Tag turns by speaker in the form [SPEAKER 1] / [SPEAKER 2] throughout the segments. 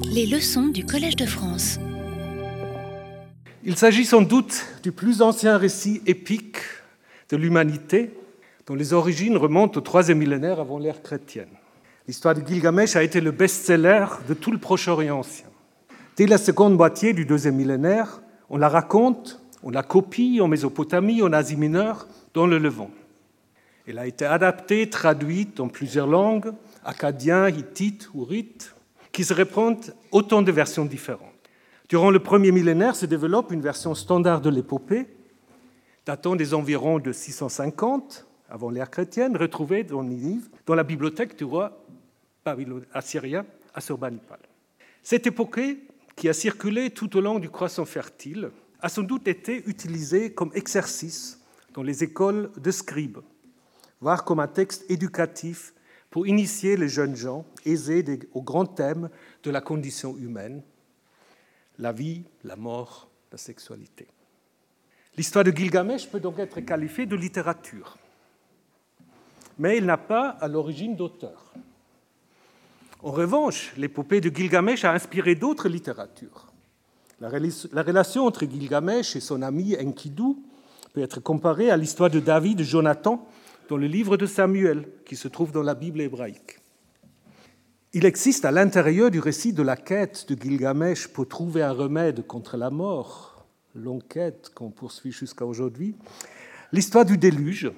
[SPEAKER 1] Les leçons du Collège de France.
[SPEAKER 2] Il s'agit sans doute du plus ancien récit épique de l'humanité, dont les origines remontent au troisième millénaire avant l'ère chrétienne. L'histoire de Gilgamesh a été le best-seller de tout le Proche-Orient ancien. Dès la seconde moitié du deuxième millénaire, on la raconte, on la copie en Mésopotamie, en Asie mineure, dans le Levant. Elle a été adaptée, traduite en plusieurs langues, acadien, hittite ou rite, qui se répondent autant de versions différentes. Durant le premier millénaire se développe une version standard de l'épopée, datant des environs de 650 avant l'ère chrétienne, retrouvée dans Ninive, dans la bibliothèque du roi assyrien Assurbanipal. Cette épopée, qui a circulé tout au long du croissant fertile, a sans doute été utilisée comme exercice dans les écoles de scribes, voire comme un texte éducatif pour initier les jeunes gens aisés au grand thème de la condition humaine, la vie, la mort, la sexualité. L'histoire de Gilgamesh peut donc être qualifiée de littérature, mais il n'a pas à l'origine d'auteur. En revanche, l'épopée de Gilgamesh a inspiré d'autres littératures. La relation entre Gilgamesh et son ami Enkidu peut être comparée à l'histoire de David et Jonathan dans le livre de Samuel, qui se trouve dans la Bible hébraïque. Il existe à l'intérieur du récit de la quête de Gilgamesh pour trouver un remède contre la mort, longue quête qu'on poursuit jusqu'à aujourd'hui, l'histoire du déluge,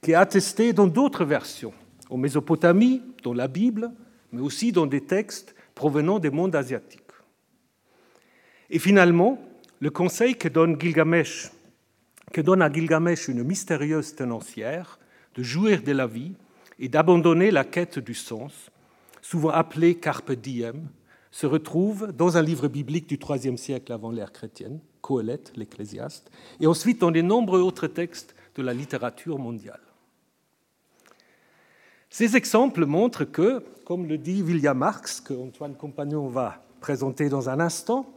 [SPEAKER 2] qui est attestée dans d'autres versions, en Mésopotamie, dans la Bible, mais aussi dans des textes provenant des mondes asiatiques. Et finalement, le conseil que donne, Gilgamesh, que donne à Gilgamesh une mystérieuse tenancière de jouir de la vie et d'abandonner la quête du sens, souvent appelée carpe diem, se retrouve dans un livre biblique du IIIe siècle avant l'ère chrétienne, Coëlette, l'Ecclésiaste, et ensuite dans de nombreux autres textes de la littérature mondiale. Ces exemples montrent que, comme le dit William Marx, que Antoine Compagnon va présenter dans un instant,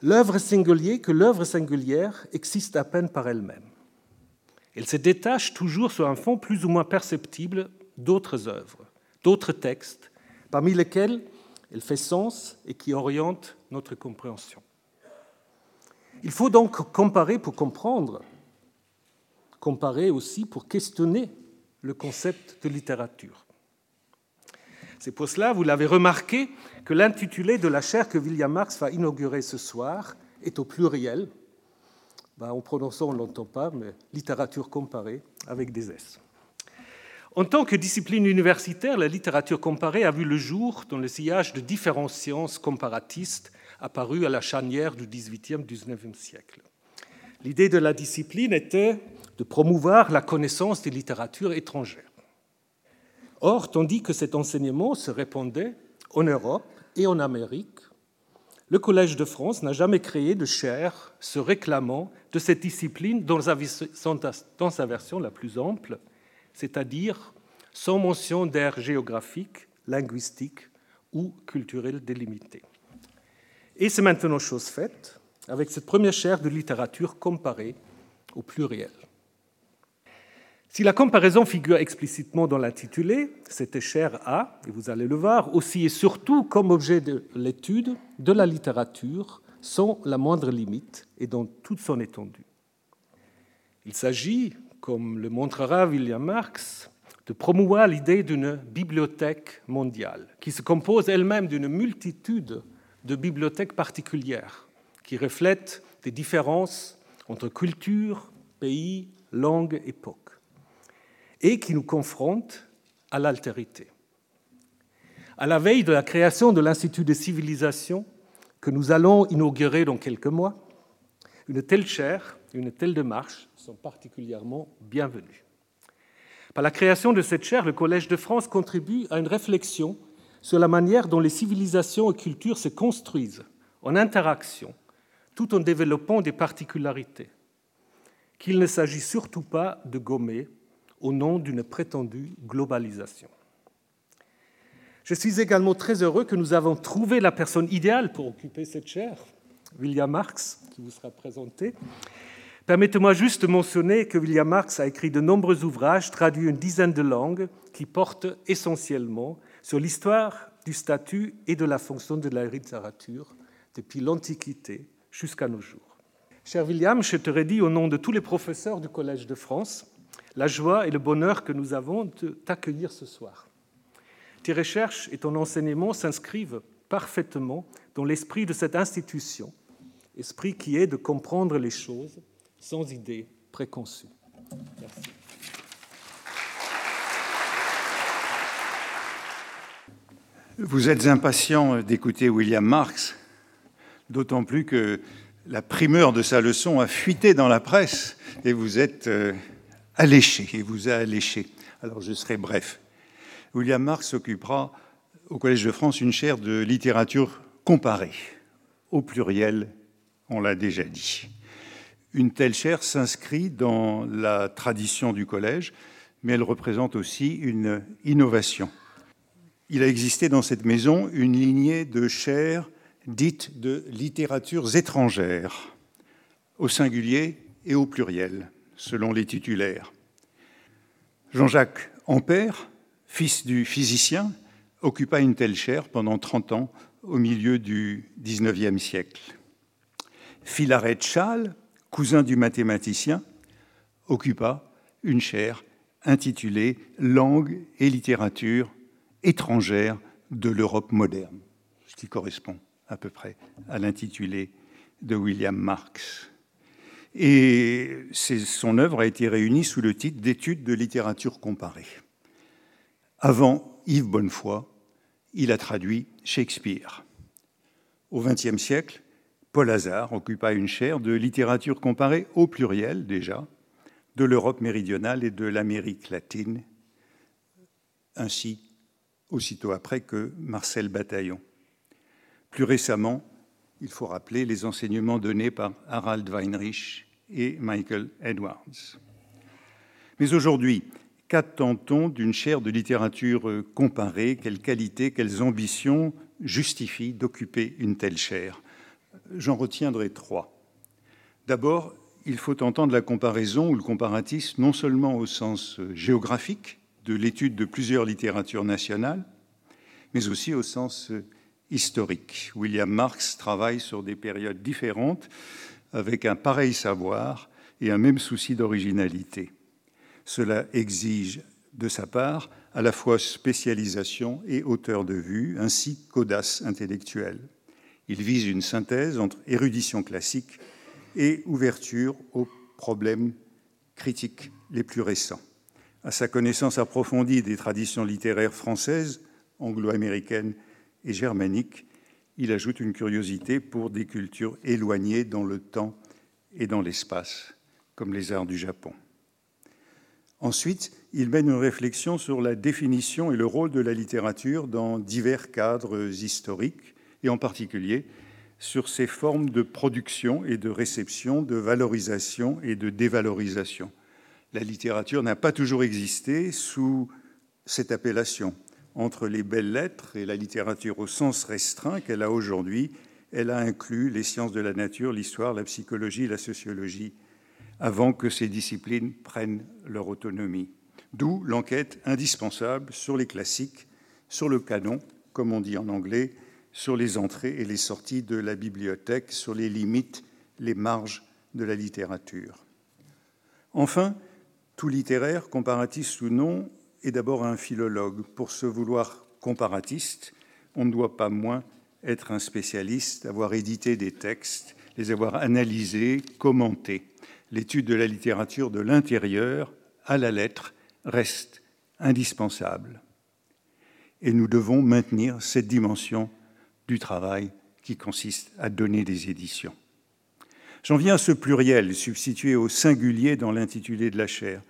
[SPEAKER 2] l'œuvre singulière, que l'œuvre singulière existe à peine par elle-même. Elle se détache toujours sur un fond plus ou moins perceptible d'autres œuvres, d'autres textes, parmi lesquels elle fait sens et qui orientent notre compréhension. Il faut donc comparer pour comprendre, comparer aussi pour questionner le concept de littérature. C'est pour cela, vous l'avez remarqué, que l'intitulé de la chaire que William Marx va inaugurer ce soir est au pluriel. Ben, en prononçant, on ne l'entend pas, mais littérature comparée avec des S. En tant que discipline universitaire, la littérature comparée a vu le jour dans le sillage de différentes sciences comparatistes apparues à la charnière du XVIIIe, XIXe siècle. L'idée de la discipline était de promouvoir la connaissance des littératures étrangères. Or, tandis que cet enseignement se répandait en Europe et en Amérique, le Collège de France n'a jamais créé de chaire se réclamant de cette discipline dans sa version la plus ample, c'est-à-dire sans mention d'air géographique, linguistique ou culturel délimité. Et c'est maintenant chose faite avec cette première chaire de littérature comparée au pluriel. Si la comparaison figure explicitement dans l'intitulé, cette chaire a, et vous allez le voir, aussi et surtout comme objet de l'étude de la littérature sans la moindre limite et dans toute son étendue. Il s'agit, comme le montrera William Marx, de promouvoir l'idée d'une bibliothèque mondiale, qui se compose elle-même d'une multitude de bibliothèques particulières, qui reflètent des différences entre culture, pays, langue, époque et qui nous confronte à l'altérité. À la veille de la création de l'Institut de civilisation que nous allons inaugurer dans quelques mois, une telle chaire, une telle démarche sont particulièrement bienvenues. Par la création de cette chaire, le Collège de France contribue à une réflexion sur la manière dont les civilisations et cultures se construisent en interaction, tout en développant des particularités, qu'il ne s'agit surtout pas de gommer au nom d'une prétendue globalisation. Je suis également très heureux que nous avons trouvé la personne idéale pour occuper cette chaire, William Marx, qui vous sera présenté. Permettez-moi juste de mentionner que William Marx a écrit de nombreux ouvrages traduits une dizaine de langues qui portent essentiellement sur l'histoire du statut et de la fonction de la littérature depuis l'Antiquité jusqu'à nos jours. Cher William, je te redis au nom de tous les professeurs du Collège de France la joie et le bonheur que nous avons de t'accueillir ce soir. Tes recherches et ton enseignement s'inscrivent parfaitement dans l'esprit de cette institution, esprit qui est de comprendre les choses sans idées préconçues. Merci.
[SPEAKER 3] Vous êtes impatient d'écouter William Marx, d'autant plus que la primeur de sa leçon a fuité dans la presse et vous êtes euh, alléché, et vous a alléché. Alors je serai bref. William Marx occupera au Collège de France une chaire de littérature comparée, au pluriel, on l'a déjà dit. Une telle chaire s'inscrit dans la tradition du collège, mais elle représente aussi une innovation. Il a existé dans cette maison une lignée de chaires dites de littératures étrangères, au singulier et au pluriel, selon les titulaires. Jean-Jacques Ampère, fils du physicien, occupa une telle chaire pendant 30 ans au milieu du XIXe siècle. Philaret Schall, cousin du mathématicien, occupa une chaire intitulée Langue et littérature étrangère de l'Europe moderne, ce qui correspond à peu près à l'intitulé de William Marx. Et son œuvre a été réunie sous le titre d'études de littérature comparée. Avant Yves Bonnefoy, il a traduit Shakespeare. Au XXe siècle, Paul Hazard occupa une chaire de littérature comparée au pluriel déjà, de l'Europe méridionale et de l'Amérique latine, ainsi aussitôt après que Marcel Bataillon. Plus récemment, il faut rappeler les enseignements donnés par Harald Weinrich et Michael Edwards. Mais aujourd'hui, qu'attend-on d'une chaire de littérature comparée? Quelles qualités, quelles ambitions justifient d'occuper une telle chaire? J'en retiendrai trois. D'abord, il faut entendre la comparaison ou le comparatisme non seulement au sens géographique de l'étude de plusieurs littératures nationales, mais aussi au sens historique. William Marx travaille sur des périodes différentes avec un pareil savoir et un même souci d'originalité. Cela exige de sa part à la fois spécialisation et hauteur de vue, ainsi qu'audace intellectuelle. Il vise une synthèse entre érudition classique et ouverture aux problèmes critiques les plus récents. À sa connaissance approfondie des traditions littéraires françaises, anglo-américaines et germaniques, il ajoute une curiosité pour des cultures éloignées dans le temps et dans l'espace, comme les arts du Japon. Ensuite, il mène une réflexion sur la définition et le rôle de la littérature dans divers cadres historiques, et en particulier sur ses formes de production et de réception, de valorisation et de dévalorisation. La littérature n'a pas toujours existé sous cette appellation. Entre les belles lettres et la littérature au sens restreint qu'elle a aujourd'hui, elle a inclus les sciences de la nature, l'histoire, la psychologie, la sociologie, avant que ces disciplines prennent leur autonomie. D'où l'enquête indispensable sur les classiques, sur le canon, comme on dit en anglais, sur les entrées et les sorties de la bibliothèque, sur les limites, les marges de la littérature. Enfin, tout littéraire, comparatiste ou non, est d'abord un philologue. Pour se vouloir comparatiste, on ne doit pas moins être un spécialiste, avoir édité des textes, les avoir analysés, commentés l'étude de la littérature de l'intérieur à la lettre reste indispensable. Et nous devons maintenir cette dimension du travail qui consiste à donner des éditions. J'en viens à ce pluriel substitué au singulier dans l'intitulé de la chaire.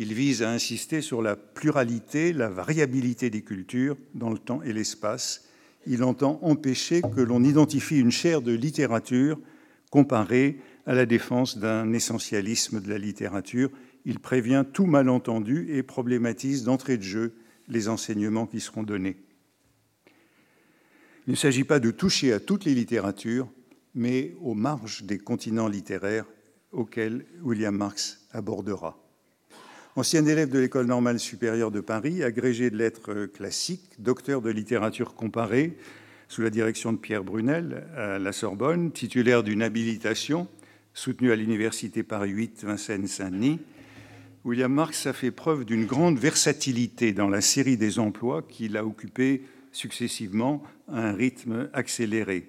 [SPEAKER 3] Il vise à insister sur la pluralité, la variabilité des cultures dans le temps et l'espace. Il entend empêcher que l'on identifie une chaire de littérature comparée à la défense d'un essentialisme de la littérature. Il prévient tout malentendu et problématise d'entrée de jeu les enseignements qui seront donnés. Il ne s'agit pas de toucher à toutes les littératures, mais aux marges des continents littéraires auxquels William Marx abordera. Ancien élève de l'École normale supérieure de Paris, agrégé de lettres classiques, docteur de littérature comparée sous la direction de Pierre Brunel à la Sorbonne, titulaire d'une habilitation soutenue à l'Université Paris 8 Vincennes-Saint-Denis, William Marx a fait preuve d'une grande versatilité dans la série des emplois qu'il a occupés successivement à un rythme accéléré.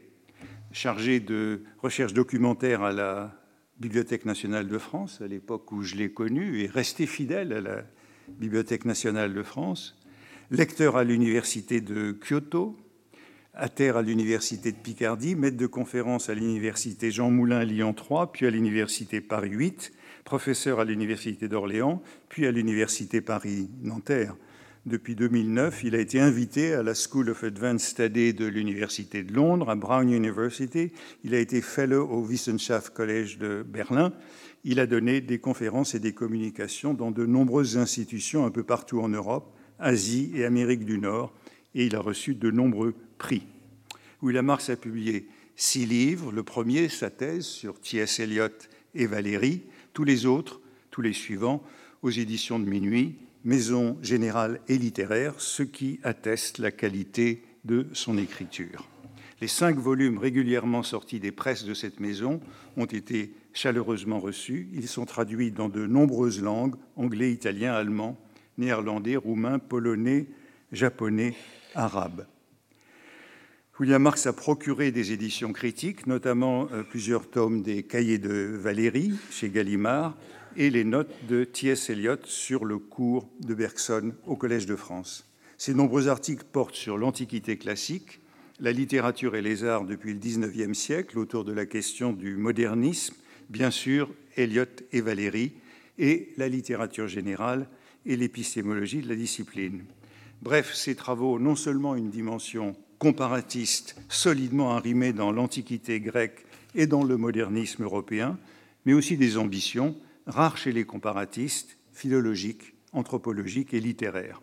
[SPEAKER 3] Chargé de recherche documentaire à la Bibliothèque nationale de France, à l'époque où je l'ai connu, et resté fidèle à la Bibliothèque nationale de France, lecteur à l'Université de Kyoto, à terre à l'Université de Picardie, maître de conférence à l'Université Jean Moulin Lyon 3, puis à l'Université Paris 8, professeur à l'Université d'Orléans, puis à l'Université Paris-Nanterre. Depuis 2009, il a été invité à la School of Advanced Study de l'Université de Londres, à Brown University. Il a été fellow au Wissenschaft College de Berlin. Il a donné des conférences et des communications dans de nombreuses institutions un peu partout en Europe, Asie et Amérique du Nord, et il a reçu de nombreux prix. William Marx a publié six livres. Le premier, sa thèse sur T.S. Eliot et Valérie. Tous les autres, tous les suivants, aux éditions de Minuit, Maison générale et littéraire, ce qui atteste la qualité de son écriture. Les cinq volumes régulièrement sortis des presses de cette maison ont été chaleureusement reçus. Ils sont traduits dans de nombreuses langues, anglais, italien, allemand, néerlandais, roumain, polonais, japonais, arabe. William Marx a procuré des éditions critiques, notamment euh, plusieurs tomes des Cahiers de Valérie chez Gallimard et les notes de T.S. Eliot sur le cours de Bergson au Collège de France. Ces nombreux articles portent sur l'Antiquité classique, la littérature et les arts depuis le XIXe siècle autour de la question du modernisme, bien sûr Eliot et Valérie, et la littérature générale et l'épistémologie de la discipline. Bref, ces travaux non seulement une dimension comparatiste solidement arrimée dans l'Antiquité grecque et dans le modernisme européen, mais aussi des ambitions rares chez les comparatistes, philologiques, anthropologiques et littéraires.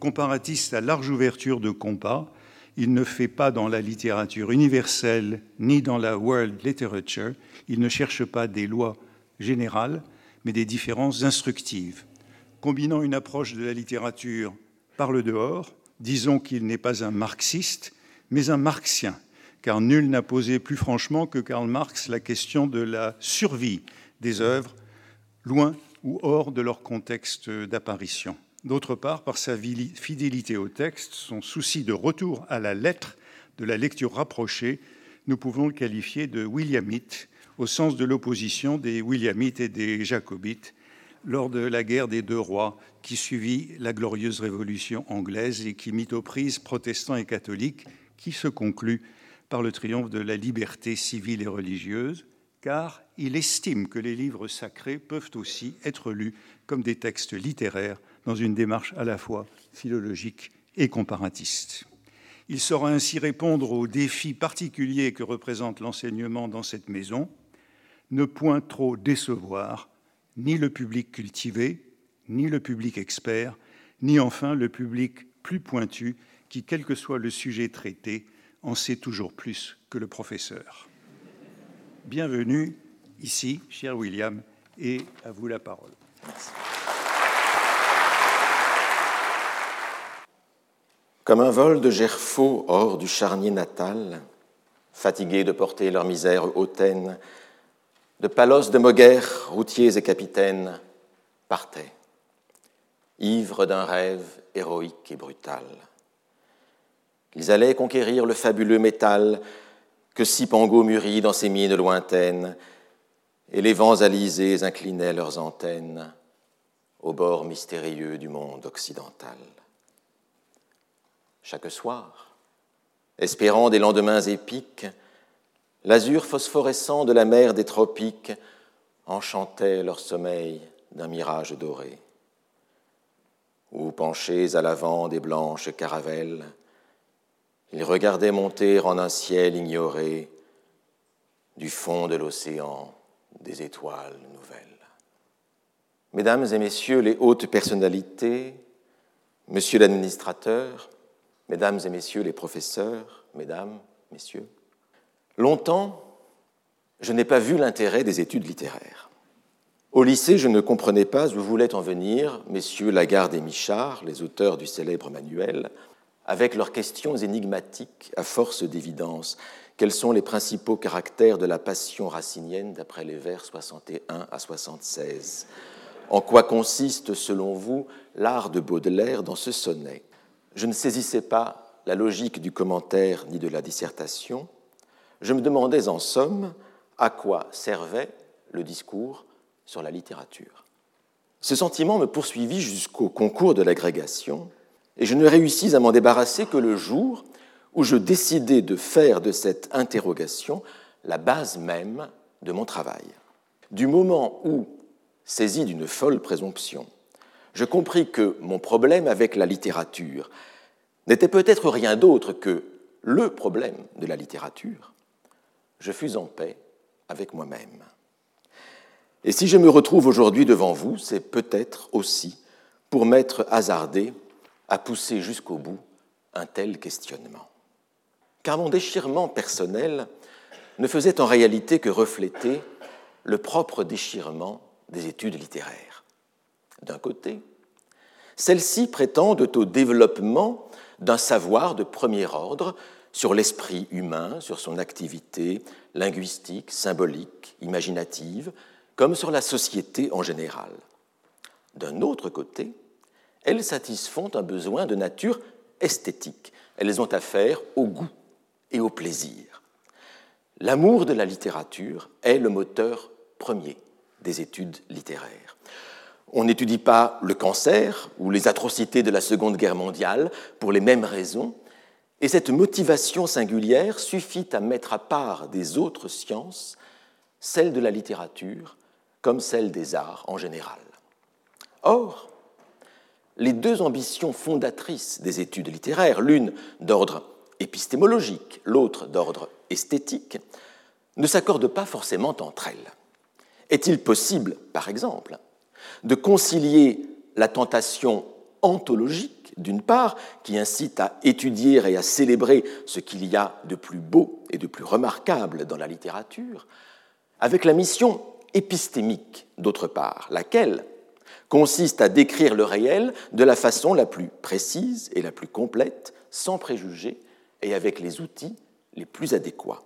[SPEAKER 3] Comparatiste à large ouverture de compas, il ne fait pas dans la littérature universelle ni dans la world literature, il ne cherche pas des lois générales, mais des différences instructives. Combinant une approche de la littérature par le dehors, disons qu'il n'est pas un marxiste, mais un marxien, car nul n'a posé plus franchement que Karl Marx la question de la survie des œuvres, loin ou hors de leur contexte d'apparition. D'autre part, par sa fidélité au texte, son souci de retour à la lettre, de la lecture rapprochée, nous pouvons le qualifier de williamite, au sens de l'opposition des williamites et des jacobites lors de la guerre des deux rois qui suivit la glorieuse révolution anglaise et qui mit aux prises protestants et catholiques, qui se conclut par le triomphe de la liberté civile et religieuse, car il estime que les livres sacrés peuvent aussi être lus comme des textes littéraires dans une démarche à la fois philologique et comparatiste. Il saura ainsi répondre aux défis particuliers que représente l'enseignement dans cette maison, ne point trop décevoir ni le public cultivé, ni le public expert, ni enfin le public plus pointu qui, quel que soit le sujet traité, en sait toujours plus que le professeur. Bienvenue ici, cher William, et à vous la parole.
[SPEAKER 4] Comme un vol de gerfaux hors du charnier natal, fatigués de porter leur misère hautaine, de Palos de Moguer, routiers et capitaines, partaient, ivres d'un rêve héroïque et brutal. Ils allaient conquérir le fabuleux métal que Sipango mûrit dans ses mines lointaines, et les vents alizés inclinaient leurs antennes au bord mystérieux du monde occidental. Chaque soir, espérant des lendemains épiques, L'azur phosphorescent de la mer des tropiques enchantait leur sommeil d'un mirage doré. Ou penchés à l'avant des blanches caravelles, ils regardaient monter en un ciel ignoré du fond de l'océan des étoiles nouvelles. Mesdames et messieurs les hautes personnalités, monsieur l'administrateur, mesdames et messieurs les professeurs, mesdames, messieurs, Longtemps, je n'ai pas vu l'intérêt des études littéraires. Au lycée, je ne comprenais pas où voulaient en venir messieurs Lagarde et Michard, les auteurs du célèbre manuel, avec leurs questions énigmatiques à force d'évidence. Quels sont les principaux caractères de la passion racinienne d'après les vers 61 à 76 En quoi consiste, selon vous, l'art de Baudelaire dans ce sonnet? Je ne saisissais pas la logique du commentaire ni de la dissertation. Je me demandais en somme à quoi servait le discours sur la littérature. Ce sentiment me poursuivit jusqu'au concours de l'agrégation, et je ne réussis à m'en débarrasser que le jour où je décidai de faire de cette interrogation la base même de mon travail. Du moment où, saisi d'une folle présomption, je compris que mon problème avec la littérature n'était peut-être rien d'autre que le problème de la littérature, je fus en paix avec moi-même. Et si je me retrouve aujourd'hui devant vous, c'est peut-être aussi pour m'être hasardé à pousser jusqu'au bout un tel questionnement. Car mon déchirement personnel ne faisait en réalité que refléter le propre déchirement des études littéraires. D'un côté, celles-ci prétendent au développement d'un savoir de premier ordre sur l'esprit humain, sur son activité linguistique, symbolique, imaginative, comme sur la société en général. D'un autre côté, elles satisfont un besoin de nature esthétique. Elles ont affaire au goût et au plaisir. L'amour de la littérature est le moteur premier des études littéraires. On n'étudie pas le cancer ou les atrocités de la Seconde Guerre mondiale pour les mêmes raisons, et cette motivation singulière suffit à mettre à part des autres sciences celle de la littérature comme celle des arts en général. Or, les deux ambitions fondatrices des études littéraires, l'une d'ordre épistémologique, l'autre d'ordre esthétique, ne s'accordent pas forcément entre elles. Est-il possible, par exemple, de concilier la tentation ontologique, d'une part, qui incite à étudier et à célébrer ce qu'il y a de plus beau et de plus remarquable dans la littérature, avec la mission épistémique, d'autre part, laquelle consiste à décrire le réel de la façon la plus précise et la plus complète, sans préjugés et avec les outils les plus adéquats.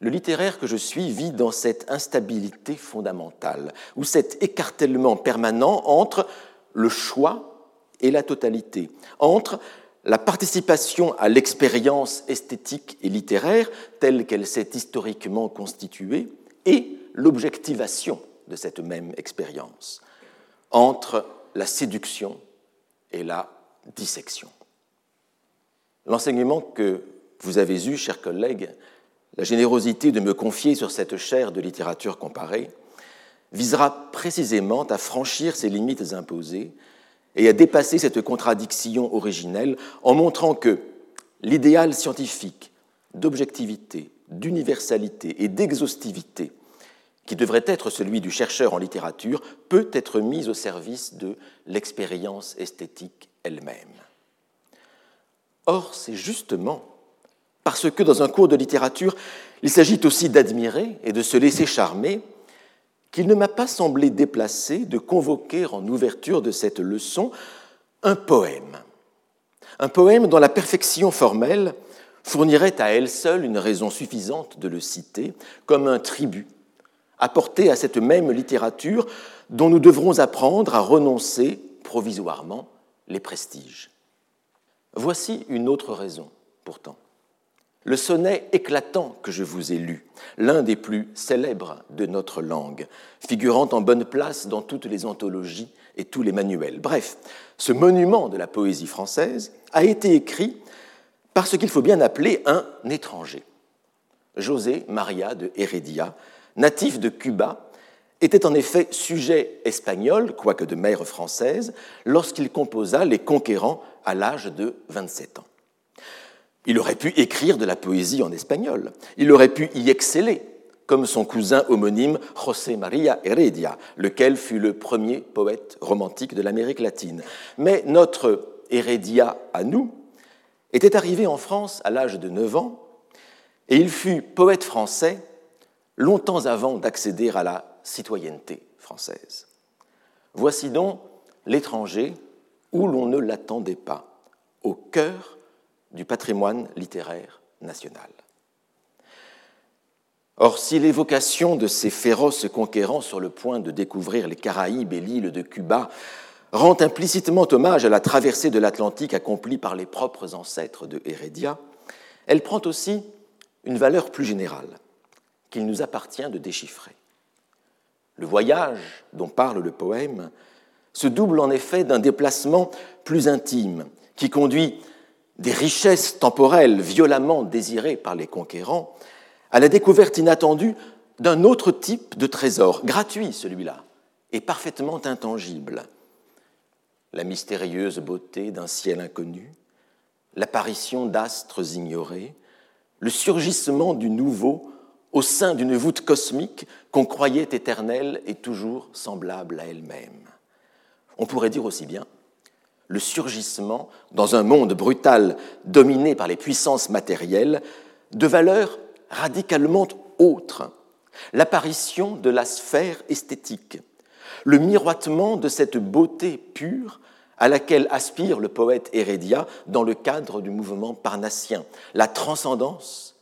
[SPEAKER 4] Le littéraire que je suis vit dans cette instabilité fondamentale, ou cet écartèlement permanent entre le choix et la totalité, entre la participation à l'expérience esthétique et littéraire telle qu'elle s'est historiquement constituée et l'objectivation de cette même expérience, entre la séduction et la dissection. L'enseignement que vous avez eu, chers collègues, la générosité de me confier sur cette chaire de littérature comparée, visera précisément à franchir ces limites imposées et à dépasser cette contradiction originelle en montrant que l'idéal scientifique d'objectivité, d'universalité et d'exhaustivité qui devrait être celui du chercheur en littérature, peut être mis au service de l'expérience esthétique elle-même. Or, c'est justement parce que dans un cours de littérature, il s'agit aussi d'admirer et de se laisser charmer, qu'il ne m'a pas semblé déplacé de convoquer en ouverture de cette leçon un poème. Un poème dont la perfection formelle fournirait à elle seule une raison suffisante de le citer comme un tribut apporté à cette même littérature dont nous devrons apprendre à renoncer provisoirement les prestiges. Voici une autre raison, pourtant. Le sonnet éclatant que je vous ai lu, l'un des plus célèbres de notre langue, figurant en bonne place dans toutes les anthologies et tous les manuels. Bref, ce monument de la poésie française a été écrit par ce qu'il faut bien appeler un étranger, José Maria de Heredia, natif de Cuba, était en effet sujet espagnol, quoique de mère française, lorsqu'il composa Les Conquérants à l'âge de 27 ans. Il aurait pu écrire de la poésie en espagnol, il aurait pu y exceller, comme son cousin homonyme José María Heredia, lequel fut le premier poète romantique de l'Amérique latine. Mais notre Heredia à nous était arrivé en France à l'âge de 9 ans, et il fut poète français longtemps avant d'accéder à la citoyenneté française. Voici donc l'étranger où l'on ne l'attendait pas, au cœur du patrimoine littéraire national. Or, si l'évocation de ces féroces conquérants sur le point de découvrir les Caraïbes et l'île de Cuba rend implicitement hommage à la traversée de l'Atlantique accomplie par les propres ancêtres de Heredia, elle prend aussi une valeur plus générale qu'il nous appartient de déchiffrer. Le voyage dont parle le poème se double en effet d'un déplacement plus intime qui conduit des richesses temporelles violemment désirées par les conquérants à la découverte inattendue d'un autre type de trésor, gratuit celui-là, et parfaitement intangible. La mystérieuse beauté d'un ciel inconnu, l'apparition d'astres ignorés, le surgissement du nouveau au sein d'une voûte cosmique qu'on croyait éternelle et toujours semblable à elle-même. On pourrait dire aussi bien le surgissement, dans un monde brutal dominé par les puissances matérielles, de valeurs radicalement autres, l'apparition de la sphère esthétique, le miroitement de cette beauté pure à laquelle aspire le poète Hérédia dans le cadre du mouvement parnassien, la transcendance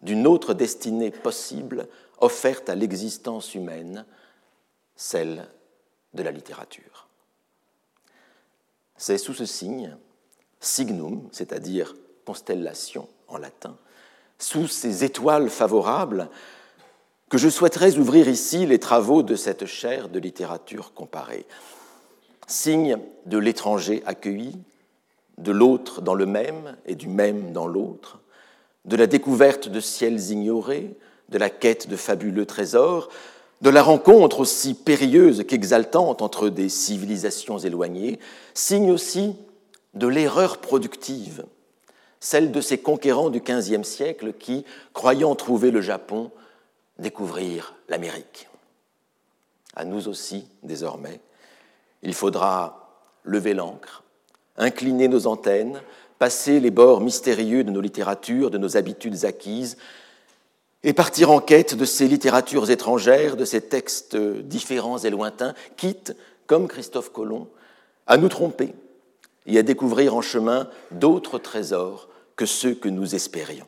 [SPEAKER 4] d'une autre destinée possible offerte à l'existence humaine, celle de la littérature. C'est sous ce signe, signum, c'est-à-dire constellation en latin, sous ces étoiles favorables, que je souhaiterais ouvrir ici les travaux de cette chaire de littérature comparée. Signe de l'étranger accueilli, de l'autre dans le même et du même dans l'autre, de la découverte de ciels ignorés, de la quête de fabuleux trésors, de la rencontre aussi périlleuse qu'exaltante entre des civilisations éloignées, signe aussi de l'erreur productive celle de ces conquérants du XVe siècle qui, croyant trouver le Japon, découvrirent l'Amérique. À nous aussi, désormais, il faudra lever l'ancre, incliner nos antennes, passer les bords mystérieux de nos littératures, de nos habitudes acquises, et partir en quête de ces littératures étrangères, de ces textes différents et lointains, quitte, comme Christophe Colomb, à nous tromper et à découvrir en chemin d'autres trésors que ceux que nous espérions.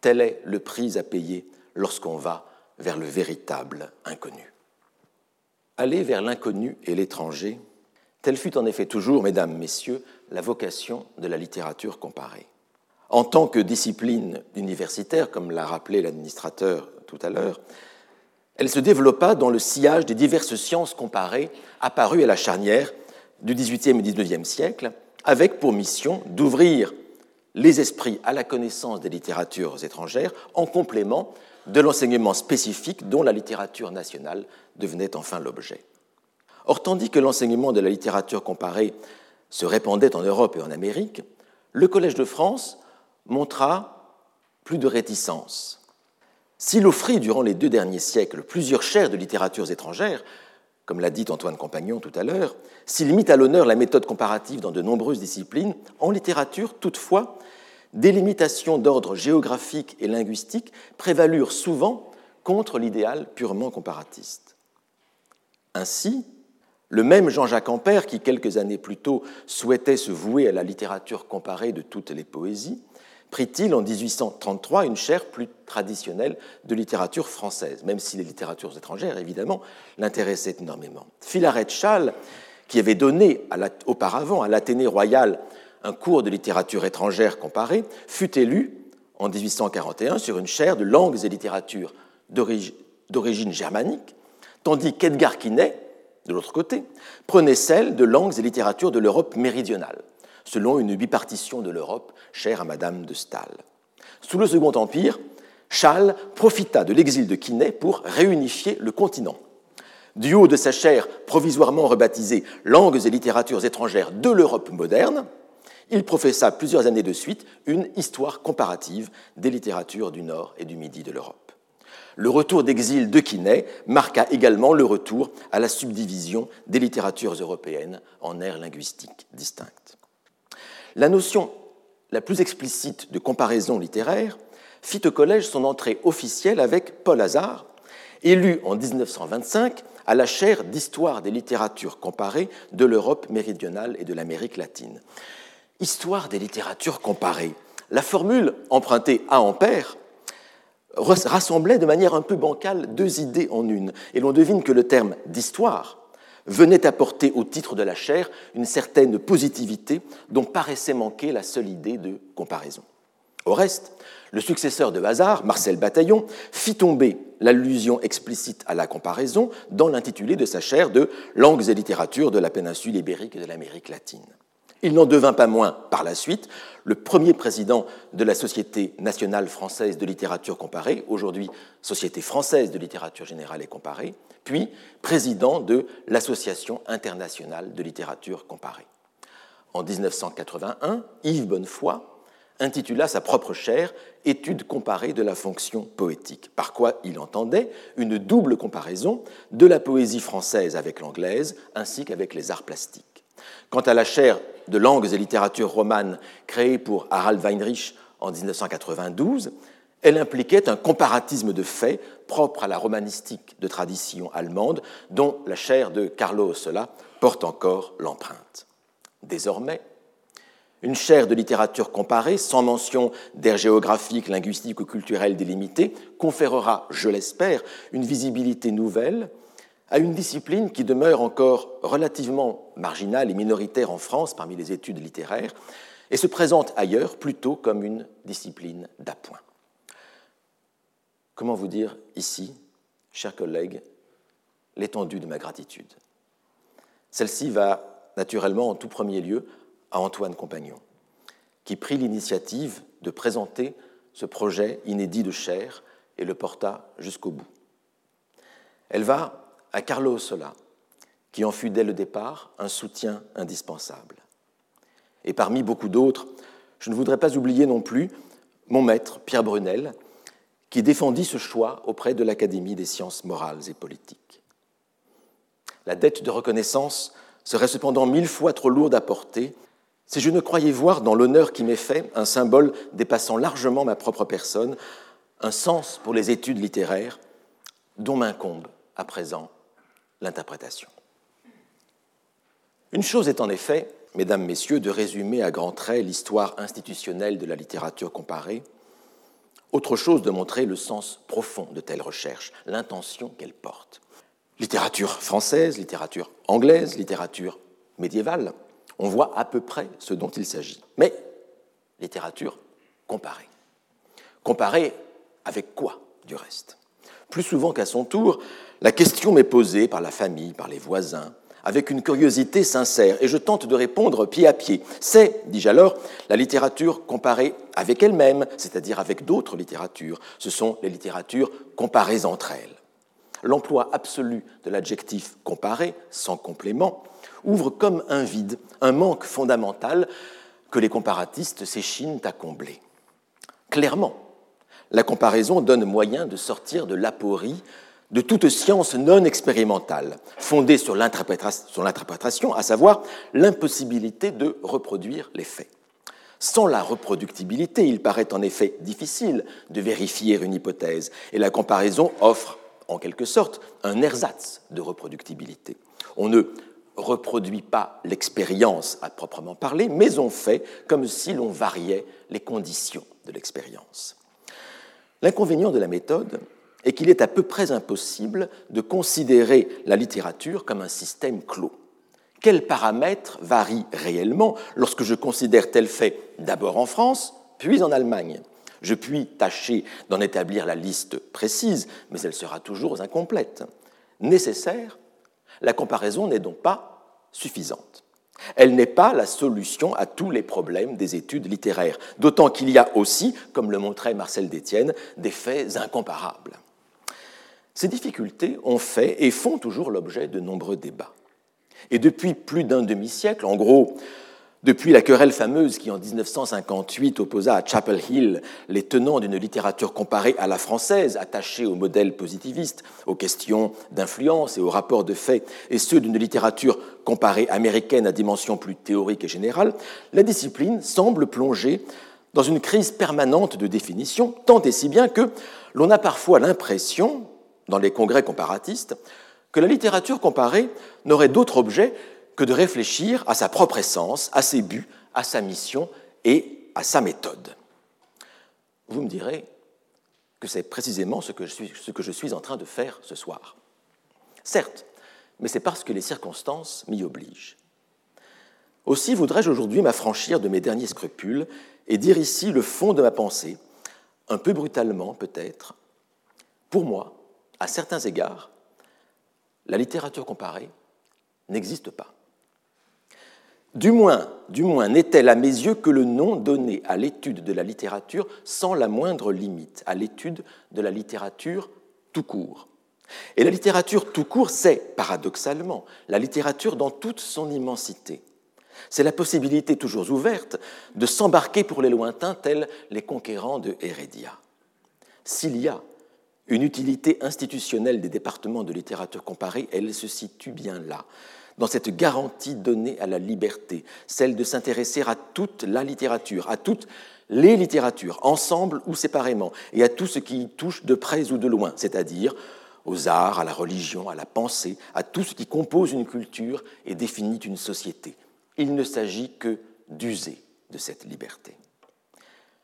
[SPEAKER 4] Tel est le prix à payer lorsqu'on va vers le véritable inconnu. Aller vers l'inconnu et l'étranger, telle fut en effet toujours, mesdames, messieurs, la vocation de la littérature comparée. En tant que discipline universitaire, comme l'a rappelé l'administrateur tout à l'heure, elle se développa dans le sillage des diverses sciences comparées apparues à la charnière du XVIIIe et XIXe siècle, avec pour mission d'ouvrir les esprits à la connaissance des littératures étrangères en complément de l'enseignement spécifique dont la littérature nationale devenait enfin l'objet. Or, tandis que l'enseignement de la littérature comparée se répandait en Europe et en Amérique, le Collège de France montra plus de réticence. S'il offrit durant les deux derniers siècles plusieurs chaires de littératures étrangères, comme l'a dit Antoine Compagnon tout à l'heure, s'il mit à l'honneur la méthode comparative dans de nombreuses disciplines, en littérature, toutefois, des limitations d'ordre géographique et linguistique prévalurent souvent contre l'idéal purement comparatiste. Ainsi, le même Jean-Jacques Ampère, qui quelques années plus tôt souhaitait se vouer à la littérature comparée de toutes les poésies, prit-il en 1833 une chaire plus traditionnelle de littérature française, même si les littératures étrangères, évidemment, l'intéressaient énormément. Philaret Schall, qui avait donné auparavant à l'Athénée royal un cours de littérature étrangère comparée, fut élu en 1841 sur une chaire de langues et littératures d'origine germanique, tandis qu'Edgar Quinet, de l'autre côté, prenait celle de langues et littératures de l'Europe méridionale selon une bipartition de l'Europe chère à Madame de Staël. Sous le Second Empire, Charles profita de l'exil de Quinet pour réunifier le continent. Du haut de sa chaire provisoirement rebaptisée Langues et littératures étrangères de l'Europe moderne, il professa plusieurs années de suite une histoire comparative des littératures du Nord et du Midi de l'Europe. Le retour d'exil de Quinet marqua également le retour à la subdivision des littératures européennes en aires linguistiques distinctes. La notion la plus explicite de comparaison littéraire fit au collège son entrée officielle avec Paul Hazard élu en 1925 à la chaire d'histoire des littératures comparées de l'Europe méridionale et de l'Amérique latine. Histoire des littératures comparées. La formule empruntée à Ampère rassemblait de manière un peu bancale deux idées en une, et l'on devine que le terme d'histoire venait apporter au titre de la chaire une certaine positivité dont paraissait manquer la seule idée de comparaison. Au reste, le successeur de Hazard, Marcel Bataillon, fit tomber l'allusion explicite à la comparaison dans l'intitulé de sa chaire de Langues et littératures de la péninsule ibérique et de l'Amérique latine. Il n'en devint pas moins, par la suite, le premier président de la Société nationale française de littérature comparée, aujourd'hui Société française de littérature générale et comparée, puis président de l'Association internationale de littérature comparée. En 1981, Yves Bonnefoy intitula sa propre chaire Étude comparée de la fonction poétique, par quoi il entendait une double comparaison de la poésie française avec l'anglaise ainsi qu'avec les arts plastiques. Quant à la chaire de langues et littérature romane créée pour Harald Weinrich en 1992, elle impliquait un comparatisme de faits propre à la romanistique de tradition allemande dont la chaire de Carlo Ossola porte encore l'empreinte. Désormais, une chaire de littérature comparée, sans mention d'air géographique, linguistique ou culturel délimité, conférera, je l'espère, une visibilité nouvelle à une discipline qui demeure encore relativement marginale et minoritaire en France parmi les études littéraires et se présente ailleurs plutôt comme une discipline d'appoint. Comment vous dire ici, chers collègues, l'étendue de ma gratitude? Celle-ci va naturellement en tout premier lieu à Antoine Compagnon, qui prit l'initiative de présenter ce projet inédit de chair et le porta jusqu'au bout. Elle va à Carlo Sola, qui en fut dès le départ un soutien indispensable. Et parmi beaucoup d'autres, je ne voudrais pas oublier non plus mon maître, Pierre Brunel, qui défendit ce choix auprès de l'Académie des sciences morales et politiques. La dette de reconnaissance serait cependant mille fois trop lourde à porter si je ne croyais voir dans l'honneur qui m'est fait un symbole dépassant largement ma propre personne, un sens pour les études littéraires dont m'incombe à présent l'interprétation. Une chose est en effet, mesdames, messieurs, de résumer à grands traits l'histoire institutionnelle de la littérature comparée, autre chose de montrer le sens profond de telles recherches, l'intention qu'elles portent. Littérature française, littérature anglaise, littérature médiévale, on voit à peu près ce dont il s'agit. Mais littérature comparée. Comparée avec quoi, du reste? Plus souvent qu'à son tour, la question m'est posée par la famille, par les voisins, avec une curiosité sincère, et je tente de répondre pied à pied. C'est, dis-je alors, la littérature comparée avec elle-même, c'est-à-dire avec d'autres littératures. Ce sont les littératures comparées entre elles. L'emploi absolu de l'adjectif comparé, sans complément, ouvre comme un vide, un manque fondamental que les comparatistes s'échinent à combler. Clairement, la comparaison donne moyen de sortir de l'aporie de toute science non expérimentale, fondée sur l'interprétation, à savoir l'impossibilité de reproduire les faits. Sans la reproductibilité, il paraît en effet difficile de vérifier une hypothèse, et la comparaison offre en quelque sorte un ersatz de reproductibilité. On ne reproduit pas l'expérience à proprement parler, mais on fait comme si l'on variait les conditions de l'expérience. L'inconvénient de la méthode est qu'il est à peu près impossible de considérer la littérature comme un système clos. Quels paramètres varient réellement lorsque je considère tel fait d'abord en France, puis en Allemagne? Je puis tâcher d'en établir la liste précise, mais elle sera toujours incomplète. Nécessaire la comparaison n'est donc pas suffisante. Elle n'est pas la solution à tous les problèmes des études littéraires, d'autant qu'il y a aussi, comme le montrait Marcel Détienne, des faits incomparables. Ces difficultés ont fait et font toujours l'objet de nombreux débats. Et depuis plus d'un demi-siècle, en gros depuis la querelle fameuse qui, en 1958, opposa à Chapel Hill les tenants d'une littérature comparée à la française, attachée au modèle positiviste, aux questions d'influence et aux rapports de fait, et ceux d'une littérature comparée américaine à dimension plus théorique et générale, la discipline semble plonger dans une crise permanente de définition, tant et si bien que l'on a parfois l'impression dans les congrès comparatistes, que la littérature comparée n'aurait d'autre objet que de réfléchir à sa propre essence, à ses buts, à sa mission et à sa méthode. Vous me direz que c'est précisément ce que, je suis, ce que je suis en train de faire ce soir. Certes, mais c'est parce que les circonstances m'y obligent. Aussi voudrais-je aujourd'hui m'affranchir de mes derniers scrupules et dire ici le fond de ma pensée, un peu brutalement peut-être. Pour moi, à certains égards, la littérature comparée n'existe pas. Du moins, du moins n'est-elle à mes yeux que le nom donné à l'étude de la littérature sans la moindre limite, à l'étude de la littérature tout court. Et la littérature tout court, c'est, paradoxalement, la littérature dans toute son immensité. C'est la possibilité toujours ouverte de s'embarquer pour les lointains tels les conquérants de Hérédia. S'il y a une utilité institutionnelle des départements de littérature comparée, elle se situe bien là, dans cette garantie donnée à la liberté, celle de s'intéresser à toute la littérature, à toutes les littératures, ensemble ou séparément, et à tout ce qui y touche de près ou de loin, c'est-à-dire aux arts, à la religion, à la pensée, à tout ce qui compose une culture et définit une société. Il ne s'agit que d'user de cette liberté.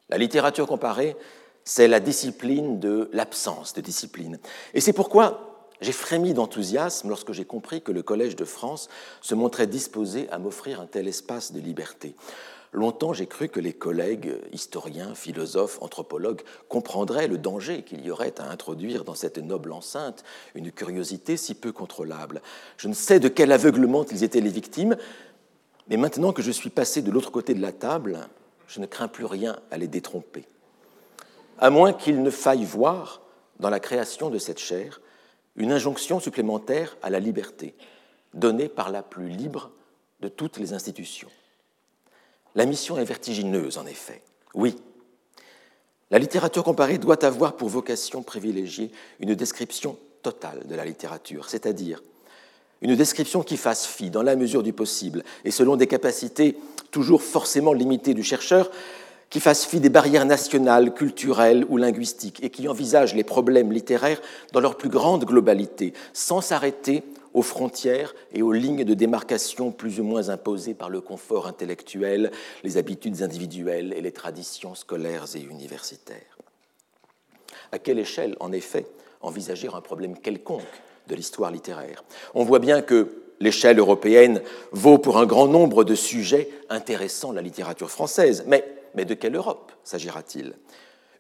[SPEAKER 4] La littérature comparée, c'est la discipline de l'absence de discipline. Et c'est pourquoi j'ai frémi d'enthousiasme lorsque j'ai compris que le Collège de France se montrait disposé à m'offrir un tel espace de liberté. Longtemps, j'ai cru que les collègues, historiens, philosophes, anthropologues, comprendraient le danger qu'il y aurait à introduire dans cette noble enceinte une curiosité si peu contrôlable. Je ne sais de quel aveuglement ils étaient les victimes, mais maintenant que je suis passé de l'autre côté de la table, je ne crains plus rien à les détromper. À moins qu'il ne faille voir dans la création de cette chair une injonction supplémentaire à la liberté, donnée par la plus libre de toutes les institutions. La mission est vertigineuse, en effet. Oui, la littérature comparée doit avoir pour vocation privilégiée une description totale de la littérature, c'est-à-dire une description qui fasse fi, dans la mesure du possible, et selon des capacités toujours forcément limitées du chercheur, qui fasse fi des barrières nationales, culturelles ou linguistiques, et qui envisage les problèmes littéraires dans leur plus grande globalité, sans s'arrêter aux frontières et aux lignes de démarcation plus ou moins imposées par le confort intellectuel, les habitudes individuelles et les traditions scolaires et universitaires. À quelle échelle, en effet, envisager un problème quelconque de l'histoire littéraire? On voit bien que l'échelle européenne vaut pour un grand nombre de sujets intéressant la littérature française, mais, mais de quelle Europe s'agira-t-il?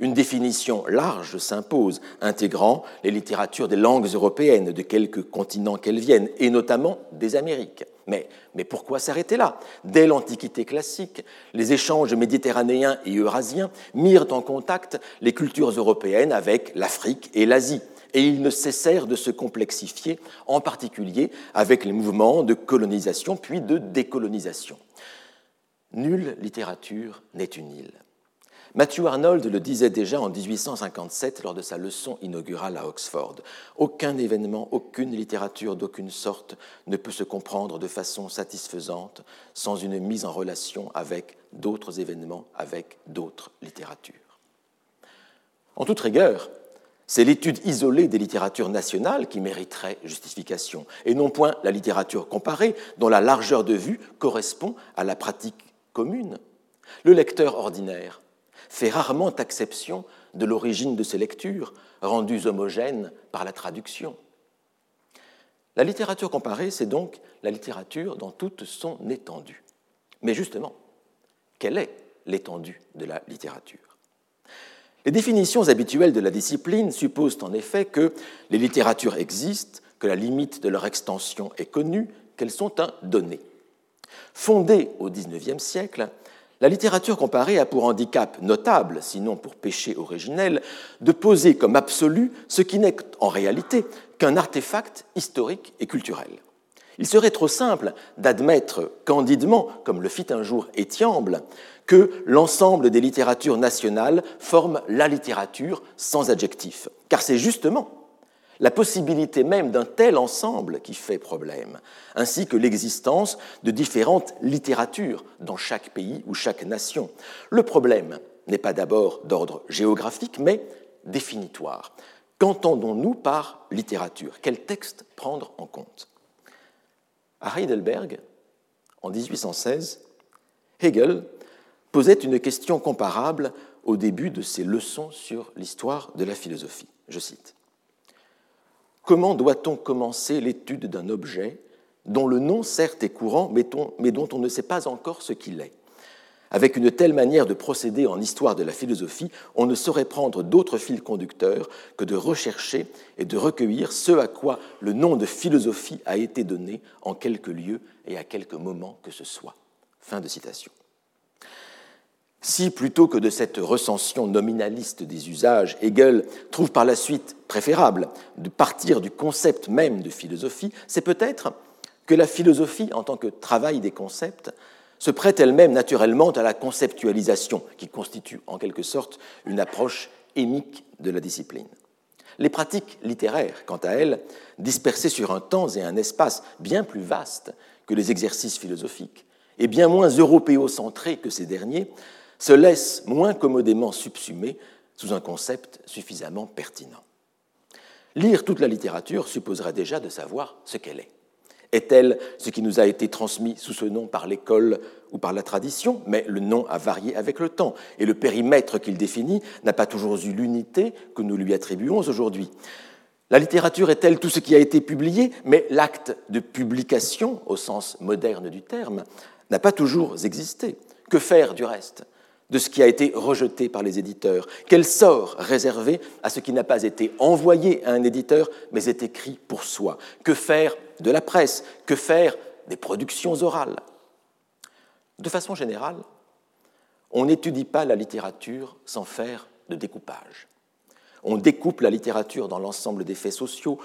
[SPEAKER 4] Une définition large s'impose, intégrant les littératures des langues européennes, de quelque continent qu'elles viennent, et notamment des Amériques. Mais pourquoi s'arrêter là? Dès l'Antiquité classique, les échanges méditerranéens et eurasiens mirent en contact les cultures européennes avec l'Afrique et l'Asie, et ils ne cessèrent de se complexifier, en particulier avec les mouvements de colonisation puis de décolonisation. Nulle littérature n'est une île. Matthew Arnold le disait déjà en 1857 lors de sa leçon inaugurale à Oxford. Aucun événement, aucune littérature d'aucune sorte ne peut se comprendre de façon satisfaisante sans une mise en relation avec d'autres événements, avec d'autres littératures. En toute rigueur, c'est l'étude isolée des littératures nationales qui mériterait justification, et non point la littérature comparée, dont la largeur de vue correspond à la pratique commune. Le lecteur ordinaire fait rarement exception de l'origine de ces lectures, rendues homogènes par la traduction. La littérature comparée, c'est donc la littérature dans toute son étendue. Mais justement, quelle est l'étendue de la littérature? Les définitions habituelles de la discipline supposent en effet que les littératures existent, que la limite de leur extension est connue, qu'elles sont un donné. Fondée au XIXe siècle, la littérature comparée a pour handicap notable, sinon pour péché originel, de poser comme absolu ce qui n'est en réalité qu'un artefact historique et culturel. Il serait trop simple d'admettre candidement, comme le fit un jour Étiamble, que l'ensemble des littératures nationales forment la littérature sans adjectif, car c'est justement la possibilité même d'un tel ensemble qui fait problème, ainsi que l'existence de différentes littératures dans chaque pays ou chaque nation. Le problème n'est pas d'abord d'ordre géographique, mais définitoire. Qu'entendons-nous par littérature? Quel texte prendre en compte? À Heidelberg, en 1816, Hegel posait une question comparable au début de ses leçons sur l'histoire de la philosophie. Je cite Comment doit-on commencer l'étude d'un objet dont le nom certes est courant, mais dont on ne sait pas encore ce qu'il est? Avec une telle manière de procéder en histoire de la philosophie, on ne saurait prendre d'autre fil conducteur que de rechercher et de recueillir ce à quoi le nom de philosophie a été donné en quelques lieux et à quelques moments que ce soit. Fin de citation. Si, plutôt que de cette recension nominaliste des usages, Hegel trouve par la suite préférable de partir du concept même de philosophie, c'est peut-être que la philosophie, en tant que travail des concepts, se prête elle-même naturellement à la conceptualisation, qui constitue en quelque sorte une approche émique de la discipline. Les pratiques littéraires, quant à elles, dispersées sur un temps et un espace bien plus vastes que les exercices philosophiques, et bien moins européocentrés que ces derniers, se laissent moins commodément subsumer sous un concept suffisamment pertinent. Lire toute la littérature supposerait déjà de savoir ce qu'elle est. Est-elle ce qui nous a été transmis sous ce nom par l'école ou par la tradition? Mais le nom a varié avec le temps, et le périmètre qu'il définit n'a pas toujours eu l'unité que nous lui attribuons aujourd'hui. La littérature est-elle tout ce qui a été publié? Mais l'acte de publication, au sens moderne du terme, n'a pas toujours existé. Que faire du reste? De ce qui a été rejeté par les éditeurs. Quel sort réservé à ce qui n'a pas été envoyé à un éditeur, mais est écrit pour soi? Que faire de la presse? Que faire des productions orales? De façon générale, on n'étudie pas la littérature sans faire de découpage. On découpe la littérature dans l'ensemble des faits sociaux,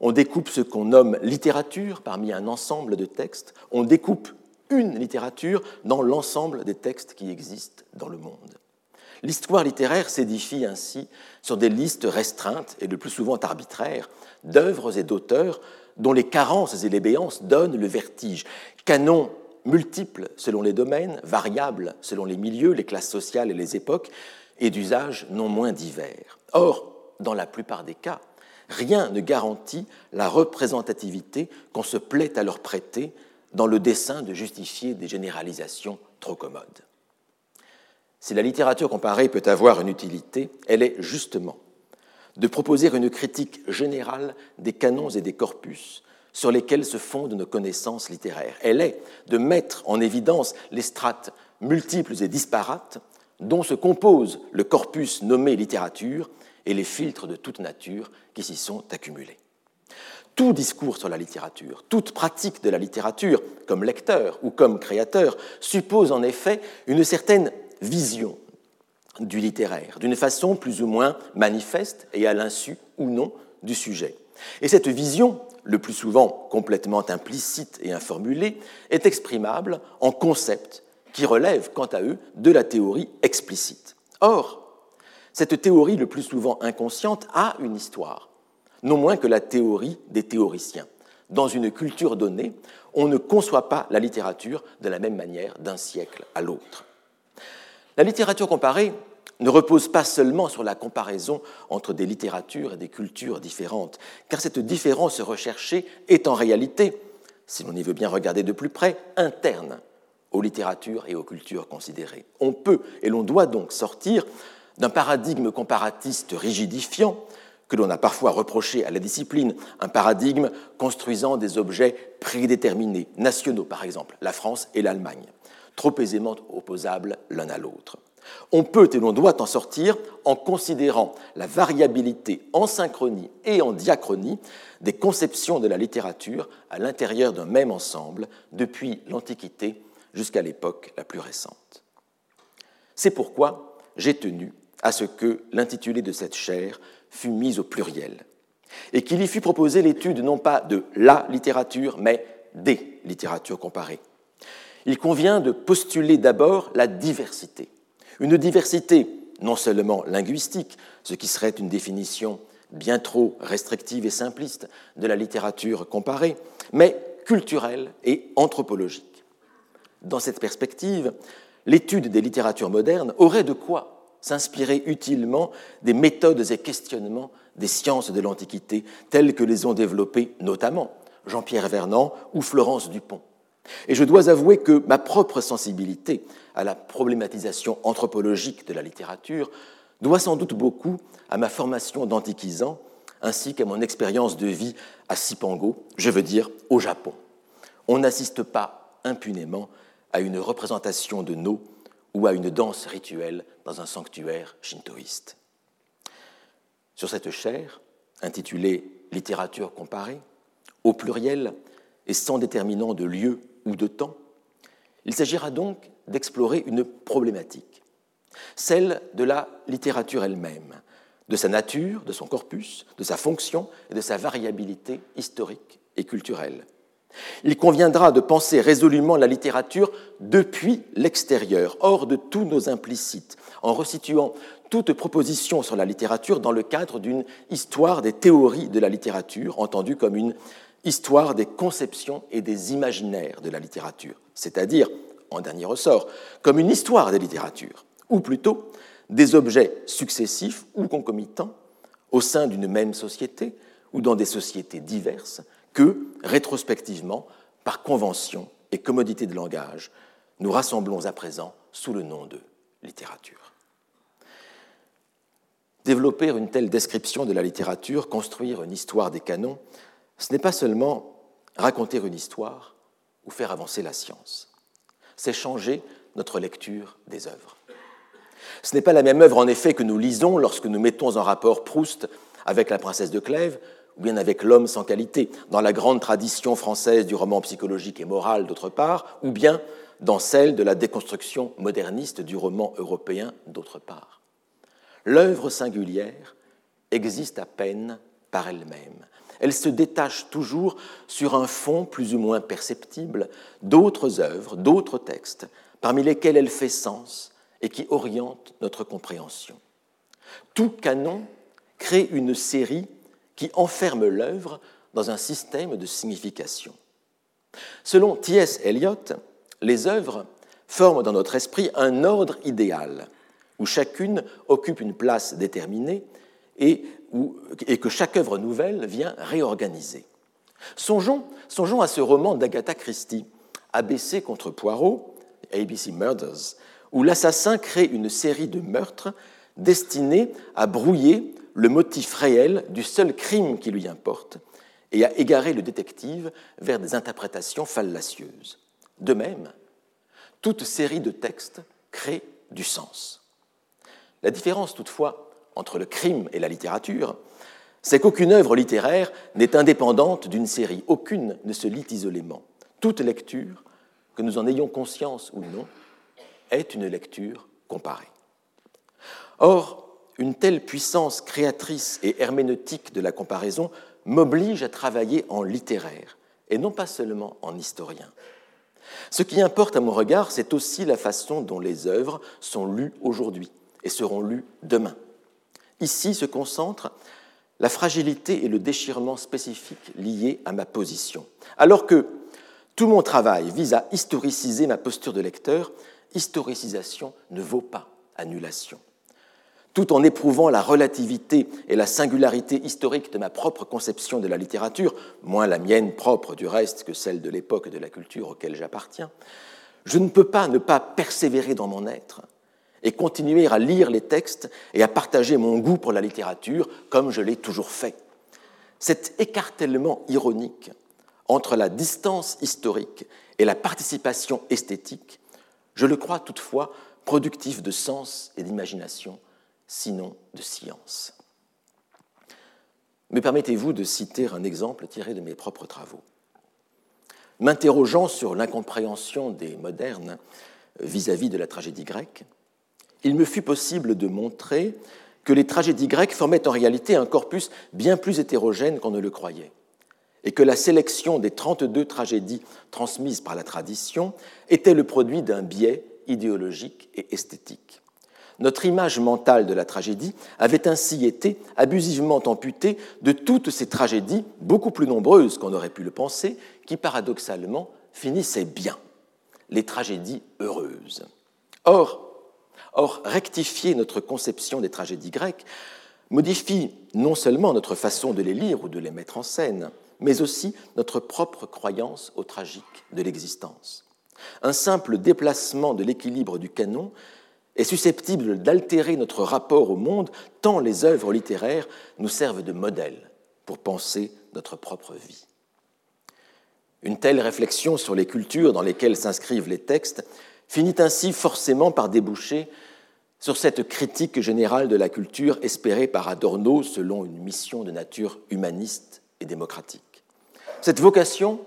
[SPEAKER 4] on découpe ce qu'on nomme littérature parmi un ensemble de textes, on découpe une littérature dans l'ensemble des textes qui existent dans le monde. L'histoire littéraire s'édifie ainsi sur des listes restreintes et le plus souvent arbitraires d'œuvres et d'auteurs dont les carences et les béances donnent le vertige. Canons multiples selon les domaines, variables selon les milieux, les classes sociales et les époques, et d'usages non moins divers. Or, dans la plupart des cas, rien ne garantit la représentativité qu'on se plaît à leur prêter dans le dessein de justifier des généralisations trop commodes. Si la littérature comparée peut avoir une utilité, elle est justement de proposer une critique générale des canons et des corpus sur lesquels se fondent nos connaissances littéraires. Elle est de mettre en évidence les strates multiples et disparates dont se compose le corpus nommé littérature et les filtres de toute nature qui s'y sont accumulés. Tout discours sur la littérature, toute pratique de la littérature, comme lecteur ou comme créateur, suppose en effet une certaine vision du littéraire, d'une façon plus ou moins manifeste et à l'insu ou non du sujet. Et cette vision, le plus souvent complètement implicite et informulée, est exprimable en concepts qui relèvent, quant à eux, de la théorie explicite. Or, cette théorie, le plus souvent inconsciente, a une histoire, non moins que la théorie des théoriciens. Dans une culture donnée, on ne conçoit pas la littérature de la même manière d'un siècle à l'autre. La littérature comparée ne repose pas seulement sur la comparaison entre des littératures et des cultures différentes, car cette différence recherchée est en réalité, si l'on y veut bien regarder de plus près, interne aux littératures et aux cultures considérées. On peut et l'on doit donc sortir d'un paradigme comparatiste rigidifiant que l'on a parfois reproché à la discipline, un paradigme construisant des objets prédéterminés, nationaux par exemple, la France et l'Allemagne, trop aisément opposables l'un à l'autre. On peut et l'on doit en sortir en considérant la variabilité en synchronie et en diachronie des conceptions de la littérature à l'intérieur d'un même ensemble, depuis l'Antiquité jusqu'à l'époque la plus récente. C'est pourquoi j'ai tenu à ce que l'intitulé de cette chaire fût mise au pluriel, et qu'il y fût proposé l'étude non pas de la littérature, mais des littératures comparées. Il convient de postuler d'abord la diversité, une diversité non seulement linguistique, ce qui serait une définition bien trop restrictive et simpliste de la littérature comparée, mais culturelle et anthropologique. Dans cette perspective, l'étude des littératures modernes aurait de quoi s'inspirer utilement des méthodes et questionnements des sciences de l'Antiquité, telles que les ont développées notamment Jean-Pierre Vernant ou Florence Dupont. Et je dois avouer que ma propre sensibilité à la problématisation anthropologique de la littérature doit sans doute beaucoup à ma formation d'antiquisant ainsi qu'à mon expérience de vie à Sipango, je veux dire au Japon. On n'assiste pas impunément à une représentation de No ou à une danse rituelle dans un sanctuaire shintoïste. Sur cette chaire, intitulée Littérature comparée, au pluriel et sans déterminant de lieu ou de temps, il s'agira donc d'explorer une problématique, celle de la littérature elle-même, de sa nature, de son corpus, de sa fonction et de sa variabilité historique et culturelle. Il conviendra de penser résolument la littérature depuis l'extérieur, hors de tous nos implicites, en resituant toute proposition sur la littérature dans le cadre d'une histoire des théories de la littérature, entendue comme une histoire des conceptions et des imaginaires de la littérature, c'est-à-dire, en dernier ressort, comme une histoire des littératures, ou plutôt des objets successifs ou concomitants au sein d'une même société ou dans des sociétés diverses que, rétrospectivement, par convention et commodité de langage, nous rassemblons à présent sous le nom de littérature. Développer une telle description de la littérature, construire une histoire des canons, ce n'est pas seulement raconter une histoire ou faire avancer la science, c'est changer notre lecture des œuvres. Ce n'est pas la même œuvre, en effet, que nous lisons lorsque nous mettons en rapport Proust avec la princesse de Clèves, ou bien avec l'homme sans qualité, dans la grande tradition française du roman psychologique et moral, d'autre part, ou bien dans celle de la déconstruction moderniste du roman européen, d'autre part. L'œuvre singulière existe à peine par elle-même. Elle se détache toujours sur un fond plus ou moins perceptible d'autres œuvres, d'autres textes, parmi lesquels elle fait sens et qui oriente notre compréhension. Tout canon crée une série qui enferme l'œuvre dans un système de signification. Selon T.S. Eliot, les œuvres forment dans notre esprit un ordre idéal, où chacune occupe une place déterminée et, que chaque œuvre nouvelle vient réorganiser. Songeons, songeons à ce roman d'Agatha Christie, ABC contre Poirot, ABC Murders, où l'assassin crée une série de meurtres destinés à brouiller le motif réel du seul crime qui lui importe et à égarer le détective vers des interprétations fallacieuses. De même, toute série de textes crée du sens. La différence toutefois entre le crime et la littérature, c'est qu'aucune œuvre littéraire n'est indépendante d'une série, aucune ne se lit isolément. Toute lecture, que nous en ayons conscience ou non, est une lecture comparée. Or, une telle puissance créatrice et herméneutique de la comparaison m'oblige à travailler en littéraire et non pas seulement en historien. Ce qui importe à mon regard, c'est aussi la façon dont les œuvres sont lues aujourd'hui et seront lues demain. Ici se concentrent la fragilité et le déchirement spécifique liés à ma position. Alors que tout mon travail vise à historiciser ma posture de lecteur, historicisation ne vaut pas annulation. Tout en éprouvant la relativité et la singularité historique de ma propre conception de la littérature, moins la mienne propre du reste que celle de l'époque de la culture auquel j'appartiens, je ne peux pas ne pas persévérer dans mon être et continuer à lire les textes et à partager mon goût pour la littérature comme je l'ai toujours fait. Cet écartèlement ironique entre la distance historique et la participation esthétique je le crois toutefois productif de sens et d'imagination, sinon de science. Mais permettez-vous de citer un exemple tiré de mes propres travaux. M'interrogeant sur l'incompréhension des modernes vis-à-vis de la tragédie grecque, il me fut possible de montrer que les tragédies grecques formaient en réalité un corpus bien plus hétérogène qu'on ne le croyait et que la sélection des 32 tragédies transmises par la tradition était le produit d'un biais idéologique et esthétique. Notre image mentale de la tragédie avait ainsi été abusivement amputée de toutes ces tragédies, beaucoup plus nombreuses qu'on aurait pu le penser, qui paradoxalement finissaient bien, les tragédies heureuses. Or, Or, rectifier notre conception des tragédies grecques modifie non seulement notre façon de les lire ou de les mettre en scène, mais aussi notre propre croyance au tragique de l'existence. Un simple déplacement de l'équilibre du canon est susceptible d'altérer notre rapport au monde tant les œuvres littéraires nous servent de modèle pour penser notre propre vie. Une telle réflexion sur les cultures dans lesquelles s'inscrivent les textes finit ainsi forcément par déboucher sur cette critique générale de la culture espérée par Adorno selon une mission de nature humaniste et démocratique. Cette vocation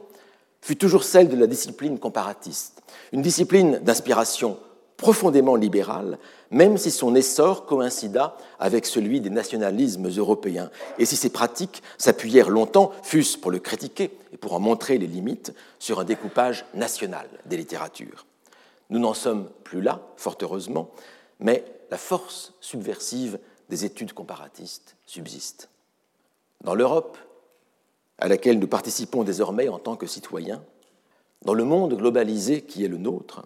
[SPEAKER 4] fut toujours celle de la discipline comparatiste, une discipline d'inspiration profondément libérale, même si son essor coïncida avec celui des nationalismes européens, et si ces pratiques s'appuyèrent longtemps, fût-ce pour le critiquer et pour en montrer les limites, sur un découpage national des littératures. Nous n'en sommes plus là, fort heureusement, mais la force subversive des études comparatistes subsiste. Dans l'Europe, à laquelle nous participons désormais en tant que citoyens, dans le monde globalisé qui est le nôtre,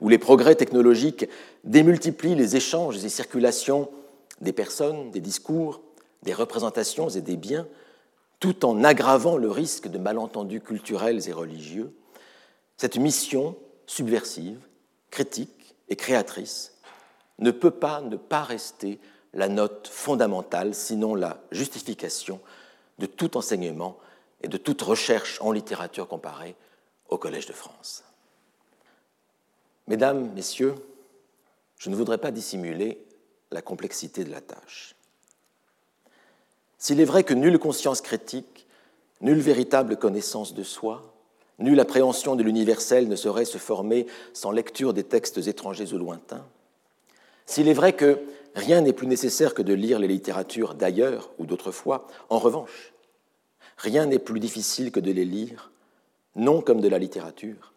[SPEAKER 4] où les progrès technologiques démultiplient les échanges et circulations des personnes, des discours, des représentations et des biens, tout en aggravant le risque de malentendus culturels et religieux, cette mission subversive, critique et créatrice ne peut pas ne pas rester la note fondamentale, sinon la justification de tout enseignement et de toute recherche en littérature comparée au Collège de France. Mesdames, Messieurs, je ne voudrais pas dissimuler la complexité de la tâche. S'il est vrai que nulle conscience critique, nulle véritable connaissance de soi, nulle appréhension de l'universel ne saurait se former sans lecture des textes étrangers ou lointains, s'il est vrai que rien n'est plus nécessaire que de lire les littératures d'ailleurs ou d'autrefois, en revanche, rien n'est plus difficile que de les lire, non comme de la littérature,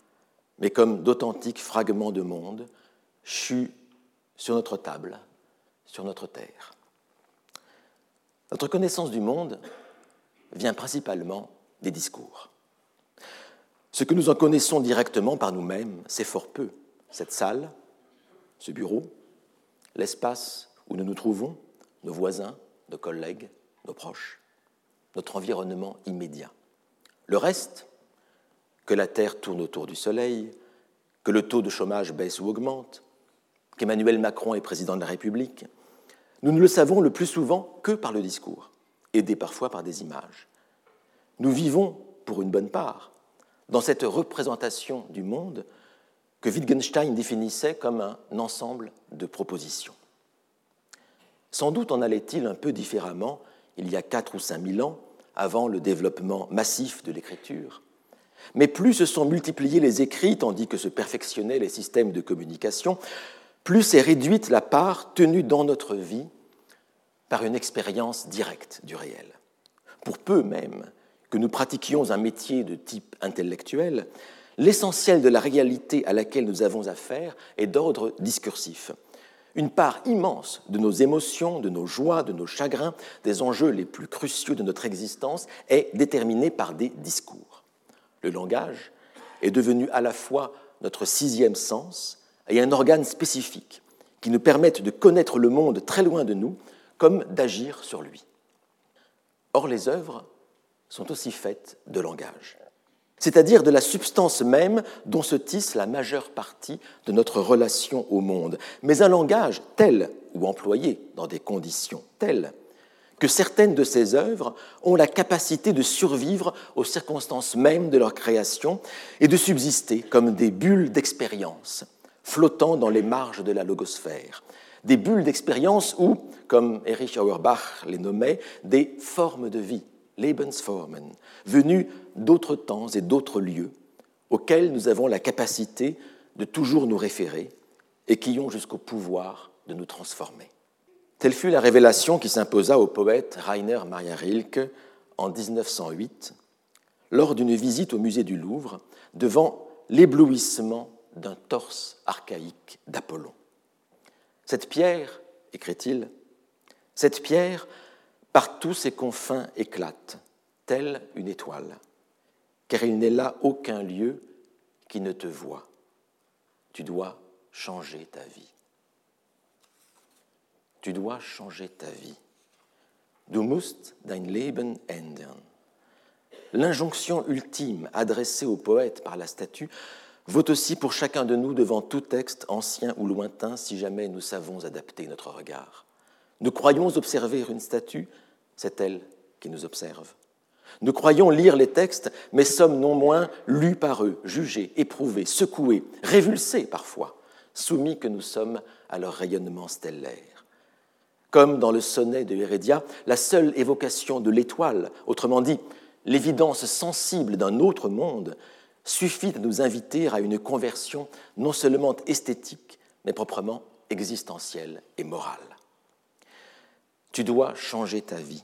[SPEAKER 4] mais comme d'authentiques fragments de monde chus sur notre table, sur notre terre. Notre connaissance du monde vient principalement des discours. Ce que nous en connaissons directement par nous-mêmes, c'est fort peu. Cette salle, ce bureau, l'espace où nous nous trouvons, nos voisins, nos collègues, nos proches, notre environnement immédiat. Le reste, que la Terre tourne autour du Soleil, que le taux de chômage baisse ou augmente, qu'Emmanuel Macron est président de la République, nous ne le savons le plus souvent que par le discours, aidé parfois par des images. Nous vivons, pour une bonne part, dans cette représentation du monde que Wittgenstein définissait comme un ensemble de propositions. Sans doute en allait-il un peu différemment il y a quatre ou cinq mille ans, avant le développement massif de l'écriture, mais plus se sont multipliés les écrits tandis que se perfectionnaient les systèmes de communication, plus s'est réduite la part tenue dans notre vie par une expérience directe du réel. Pour peu même que nous pratiquions un métier de type intellectuel, l'essentiel de la réalité à laquelle nous avons affaire est d'ordre discursif. Une part immense de nos émotions, de nos joies, de nos chagrins, des enjeux les plus cruciaux de notre existence est déterminée par des discours. Le langage est devenu à la fois notre sixième sens et un organe spécifique qui nous permettent de connaître le monde très loin de nous comme d'agir sur lui. Or, les œuvres sont aussi faites de langage c'est-à-dire de la substance même dont se tisse la majeure partie de notre relation au monde, mais un langage tel, ou employé dans des conditions telles, que certaines de ces œuvres ont la capacité de survivre aux circonstances mêmes de leur création et de subsister comme des bulles d'expérience flottant dans les marges de la logosphère, des bulles d'expérience ou, comme Erich Auerbach les nommait, des formes de vie Lebensformen, venus d'autres temps et d'autres lieux, auxquels nous avons la capacité de toujours nous référer et qui ont jusqu'au pouvoir de nous transformer. Telle fut la révélation qui s'imposa au poète Rainer Maria Rilke en 1908, lors d'une visite au musée du Louvre, devant l'éblouissement d'un torse archaïque d'Apollon. Cette pierre, écrit-il, cette pierre par tous ses confins éclate, telle une étoile, car il n'est là aucun lieu qui ne te voit. Tu dois changer ta vie. Tu dois changer ta vie. Du musst dein Leben ändern. L'injonction ultime adressée au poète par la statue vaut aussi pour chacun de nous devant tout texte, ancien ou lointain, si jamais nous savons adapter notre regard. Nous croyons observer une statue, c'est elle qui nous observe. Nous croyons lire les textes, mais sommes non moins lus par eux, jugés, éprouvés, secoués, révulsés parfois, soumis que nous sommes à leur rayonnement stellaire. Comme dans le sonnet de Hérédia, la seule évocation de l'étoile, autrement dit, l'évidence sensible d'un autre monde, suffit à nous inviter à une conversion non seulement esthétique, mais proprement existentielle et morale. Tu dois changer ta vie.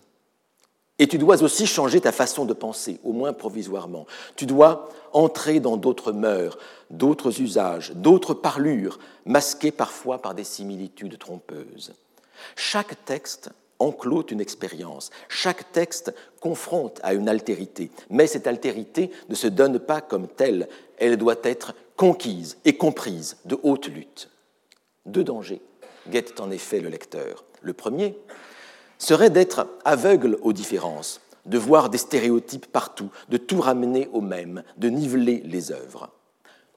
[SPEAKER 4] Et tu dois aussi changer ta façon de penser, au moins provisoirement. Tu dois entrer dans d'autres mœurs, d'autres usages, d'autres parlures, masquées parfois par des similitudes trompeuses. Chaque texte enclôt une expérience, chaque texte confronte à une altérité, mais cette altérité ne se donne pas comme telle, elle doit être conquise et comprise de haute lutte. Deux dangers guettent en effet le lecteur. Le premier, serait d'être aveugle aux différences, de voir des stéréotypes partout, de tout ramener au même, de niveler les œuvres.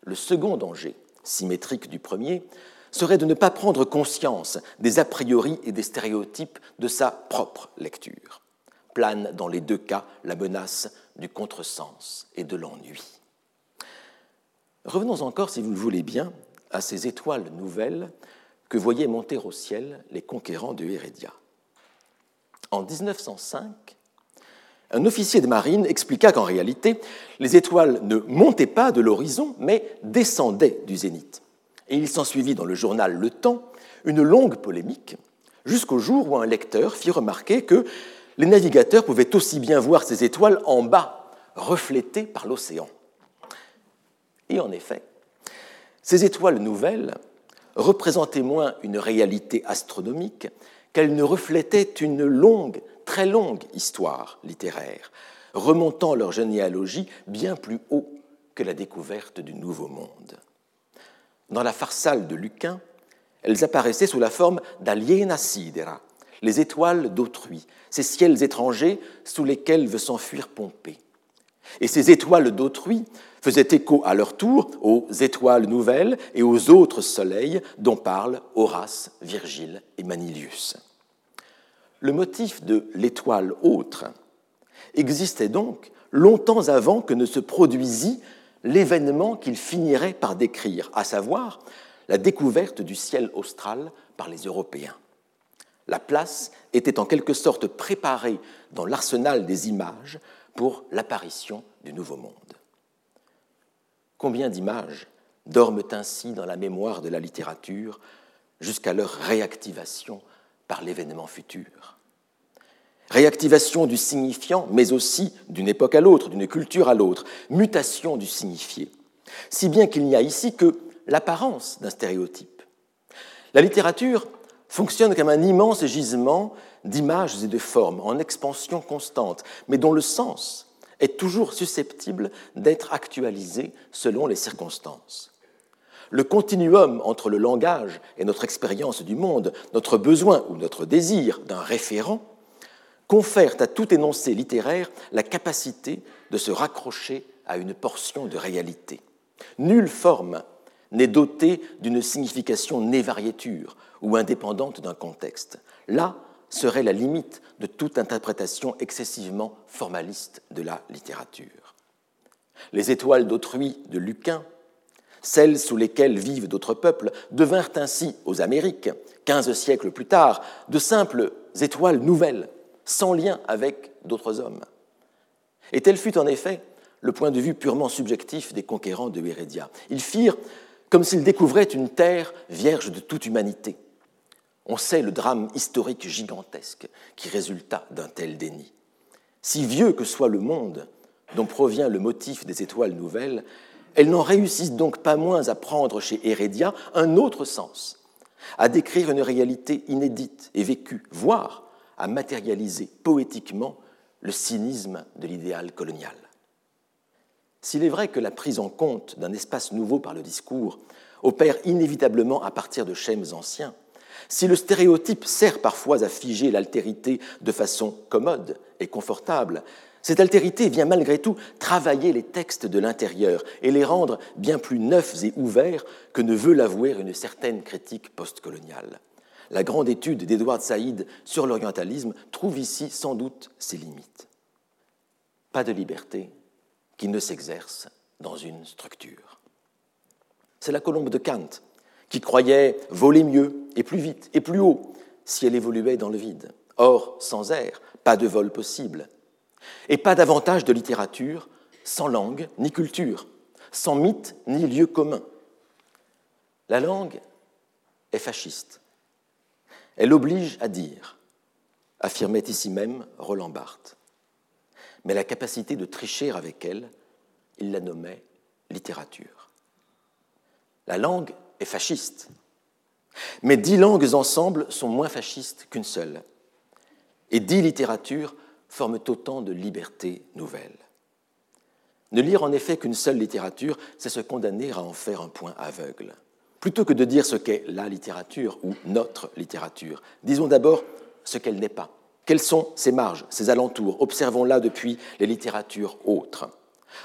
[SPEAKER 4] Le second danger, symétrique du premier, serait de ne pas prendre conscience des a priori et des stéréotypes de sa propre lecture. Plane dans les deux cas la menace du contresens et de l'ennui. Revenons encore, si vous le voulez bien, à ces étoiles nouvelles que voyaient monter au ciel les conquérants de Hérédia. En 1905, un officier de marine expliqua qu'en réalité, les étoiles ne montaient pas de l'horizon, mais descendaient du zénith. Et il s'ensuivit dans le journal Le Temps une longue polémique, jusqu'au jour où un lecteur fit remarquer que les navigateurs pouvaient aussi bien voir ces étoiles en bas, reflétées par l'océan. Et en effet, ces étoiles nouvelles représentaient moins une réalité astronomique qu'elles ne reflétaient une longue, très longue histoire littéraire, remontant leur généalogie bien plus haut que la découverte du Nouveau Monde. Dans la farsale de Lucain, elles apparaissaient sous la forme d'aliena sidera, les étoiles d'autrui, ces ciels étrangers sous lesquels veut s'enfuir Pompée. Et ces étoiles d'autrui faisaient écho à leur tour aux étoiles nouvelles et aux autres soleils dont parlent Horace, Virgile et Manilius. Le motif de l'étoile autre existait donc longtemps avant que ne se produisit l'événement qu'il finirait par décrire, à savoir la découverte du ciel austral par les Européens. La place était en quelque sorte préparée dans l'arsenal des images pour l'apparition du Nouveau Monde. Combien d'images dorment ainsi dans la mémoire de la littérature jusqu'à leur réactivation par l'événement futur? Réactivation du signifiant, mais aussi d'une époque à l'autre, d'une culture à l'autre, mutation du signifié, si bien qu'il n'y a ici que l'apparence d'un stéréotype. La littérature fonctionne comme un immense gisement d'images et de formes en expansion constante, mais dont le sens est toujours susceptible d'être actualisé selon les circonstances. Le continuum entre le langage et notre expérience du monde, notre besoin ou notre désir d'un référent, confère à tout énoncé littéraire la capacité de se raccrocher à une portion de réalité. Nulle forme n'est dotée d'une signification névariéture ou indépendante d'un contexte. Là serait la limite de toute interprétation excessivement formaliste de la littérature. Les étoiles d'autrui de Lucain celles sous lesquelles vivent d'autres peuples, devinrent ainsi aux Amériques, quinze siècles plus tard, de simples étoiles nouvelles, sans lien avec d'autres hommes. Et tel fut en effet le point de vue purement subjectif des conquérants de Hérédia. Ils firent comme s'ils découvraient une terre vierge de toute humanité. On sait le drame historique gigantesque qui résulta d'un tel déni. Si vieux que soit le monde dont provient le motif des étoiles nouvelles, elles n'en réussissent donc pas moins à prendre chez Hérédia un autre sens, à décrire une réalité inédite et vécue, voire à matérialiser poétiquement le cynisme de l'idéal colonial. S'il est vrai que la prise en compte d'un espace nouveau par le discours opère inévitablement à partir de schèmes anciens, Si le stéréotype sert parfois à figer l'altérité de façon commode et confortable, cette altérité vient malgré tout travailler les textes de l'intérieur et les rendre bien plus neufs et ouverts que ne veut l'avouer une certaine critique postcoloniale. La grande étude d'Edward Saïd sur l'orientalisme trouve ici sans doute ses limites. Pas de liberté qui ne s'exerce dans une structure. C'est la colombe de Kant qui croyait voler mieux et plus vite et plus haut si elle évoluait dans le vide. Or, sans air, pas de vol possible. Et pas davantage de littérature sans langue ni culture, sans mythe ni lieu commun. La langue est fasciste. Elle oblige à dire, affirmait ici même Roland Barthes. Mais la capacité de tricher avec elle, il la nommait littérature. La langue est fasciste, mais dix langues ensemble sont moins fascistes qu'une seule. Et dix littératures forment autant de libertés nouvelles. Ne lire en effet qu'une seule littérature, c'est se condamner à en faire un point aveugle. Plutôt que de dire ce qu'est la littérature ou notre littérature, disons d'abord ce qu'elle n'est pas. Quelles sont ses marges, ses alentours? Observons-la depuis les littératures autres.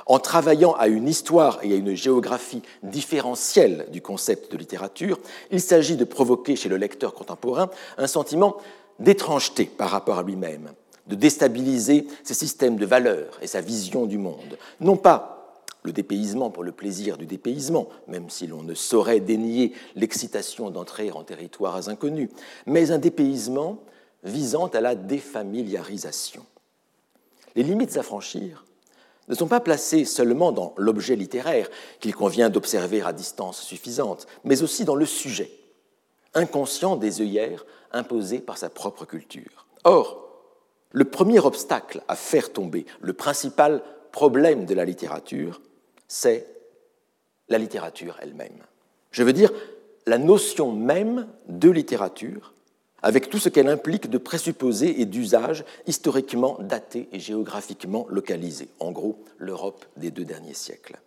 [SPEAKER 4] En travaillant à une histoire et à une géographie différentielle du concept de littérature, il s'agit de provoquer chez le lecteur contemporain un sentiment d'étrangeté par rapport à lui-même, de déstabiliser ses systèmes de valeurs et sa vision du monde. Non pas le dépaysement pour le plaisir du dépaysement, même si l'on ne saurait dénier l'excitation d'entrer en territoires inconnus, mais un dépaysement visant à la défamiliarisation. Les limites à franchir ne sont pas placées seulement dans l'objet littéraire qu'il convient d'observer à distance suffisante, mais aussi dans le sujet, inconscient des œillères imposées par sa propre culture. Or, le premier obstacle à faire tomber le principal problème de la littérature, c'est la littérature elle-même. Je veux dire la notion même de littérature avec tout ce qu'elle implique de présupposés et d'usages historiquement datés et géographiquement localisés, en gros l'Europe des deux derniers siècles.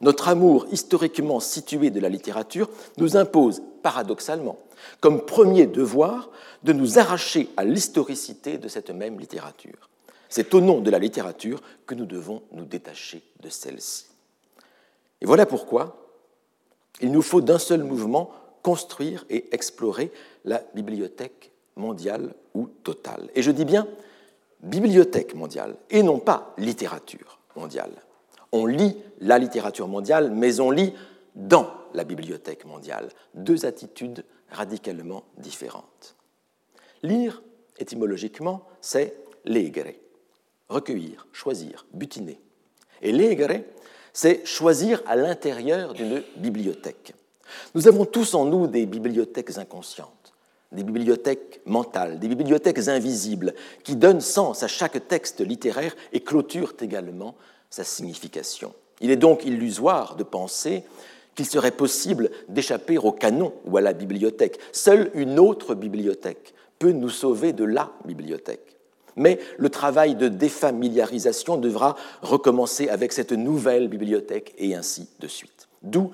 [SPEAKER 4] Notre amour historiquement situé de la littérature nous impose, paradoxalement, comme premier devoir, de nous arracher à l'historicité de cette même littérature. C'est au nom de la littérature que nous devons nous détacher de celle-ci. Et voilà pourquoi il nous faut d'un seul mouvement construire et explorer la bibliothèque mondiale ou totale. Et je dis bien bibliothèque mondiale et non pas littérature mondiale. On lit la littérature mondiale, mais on lit dans la bibliothèque mondiale. Deux attitudes radicalement différentes. Lire, étymologiquement, c'est legere, recueillir, choisir, butiner. Et legere, c'est choisir à l'intérieur d'une bibliothèque. Nous avons tous en nous des bibliothèques inconscientes, des bibliothèques mentales, des bibliothèques invisibles qui donnent sens à chaque texte littéraire et clôturent également sa signification. Il est donc illusoire de penser qu'il serait possible d'échapper au canon ou à la bibliothèque. Seule une autre bibliothèque peut nous sauver de la bibliothèque. Mais le travail de défamiliarisation devra recommencer avec cette nouvelle bibliothèque et ainsi de suite. D'où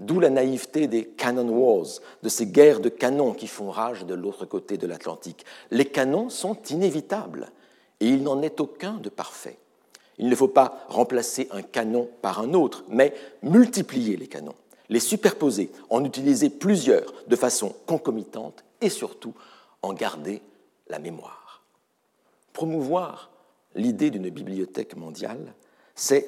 [SPEAKER 4] D'où la naïveté des canon wars, de ces guerres de canons qui font rage de l'autre côté de l'Atlantique. Les canons sont inévitables et il n'en est aucun de parfait. Il ne faut pas remplacer un canon par un autre, mais multiplier les canons, les superposer, en utiliser plusieurs de façon concomitante et surtout en garder la mémoire. Promouvoir l'idée d'une bibliothèque mondiale, c'est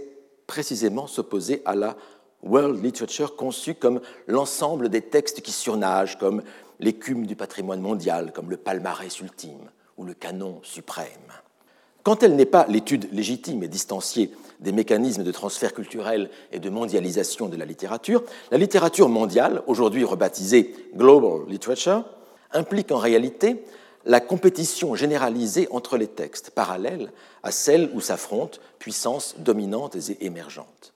[SPEAKER 4] précisément s'opposer à la world literature conçue comme l'ensemble des textes qui surnagent, comme l'écume du patrimoine mondial, comme le palmarès ultime ou le canon suprême. Quand elle n'est pas l'étude légitime et distanciée des mécanismes de transfert culturel et de mondialisation de la littérature, la littérature mondiale, aujourd'hui rebaptisée Global Literature, implique en réalité la compétition généralisée entre les textes, parallèles à celles où s'affrontent puissances dominantes et émergentes.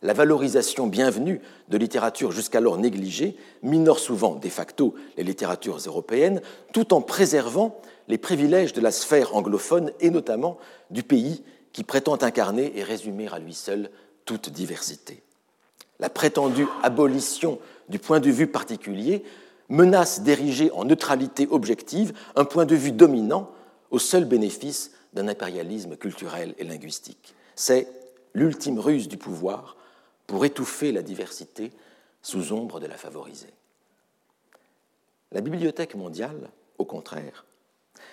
[SPEAKER 4] La valorisation bienvenue de littérature jusqu'alors négligée minore souvent de facto les littératures européennes tout en préservant les privilèges de la sphère anglophone et notamment du pays qui prétend incarner et résumer à lui seul toute diversité. La prétendue abolition du point de vue particulier menace d'ériger en neutralité objective un point de vue dominant au seul bénéfice d'un impérialisme culturel et linguistique. C'est l'ultime ruse du pouvoir pour étouffer la diversité sous ombre de la favoriser. La Bibliothèque mondiale, au contraire,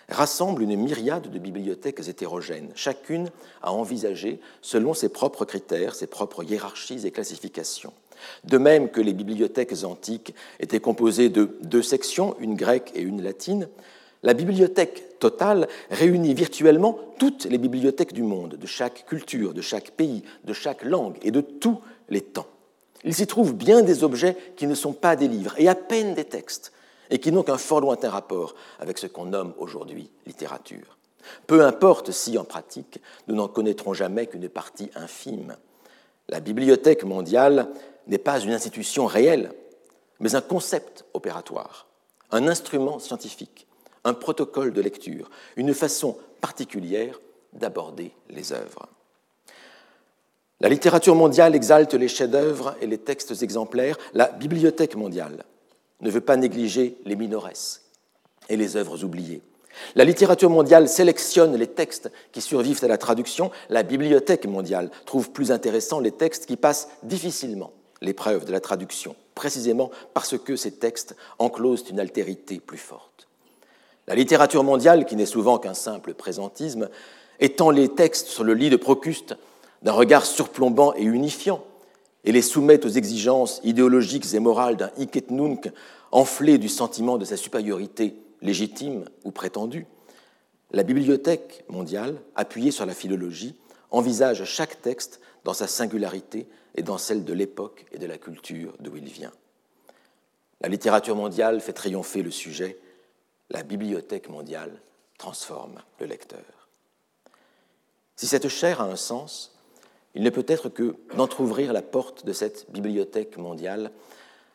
[SPEAKER 4] rassemble une myriade de bibliothèques hétérogènes, chacune à envisager selon ses propres critères, ses propres hiérarchies et classifications. De même que les bibliothèques antiques étaient composées de deux sections, une grecque et une latine, la bibliothèque totale réunit virtuellement toutes les bibliothèques du monde, de chaque culture, de chaque pays, de chaque langue et de tous les temps. Il s'y trouve bien des objets qui ne sont pas des livres et à peine des textes, et qui n'ont qu'un fort lointain rapport avec ce qu'on nomme aujourd'hui littérature. Peu importe si, en pratique, nous n'en connaîtrons jamais qu'une partie infime. La Bibliothèque mondiale n'est pas une institution réelle, mais un concept opératoire, un instrument scientifique, un protocole de lecture, une façon particulière d'aborder les œuvres. La littérature mondiale exalte les chefs-d'œuvre et les textes exemplaires. La Bibliothèque mondiale ne veut pas négliger les minores et les œuvres oubliées. La littérature mondiale sélectionne les textes qui survivent à la traduction. La Bibliothèque mondiale trouve plus intéressants les textes qui passent difficilement l'épreuve de la traduction, précisément parce que ces textes enclosent une altérité plus forte. La littérature mondiale, qui n'est souvent qu'un simple présentisme, étend les textes sur le lit de Procuste d'un regard surplombant et unifiant, et les soumet aux exigences idéologiques et morales d'un hic et nunc enflé du sentiment de sa supériorité légitime ou prétendue, la Bibliothèque mondiale, appuyée sur la philologie, envisage chaque texte dans sa singularité et dans celle de l'époque et de la culture d'où il vient. La littérature mondiale fait triompher le sujet, la Bibliothèque mondiale transforme le lecteur. Si cette chair a un sens, il ne peut être que d'entr'ouvrir la porte de cette bibliothèque mondiale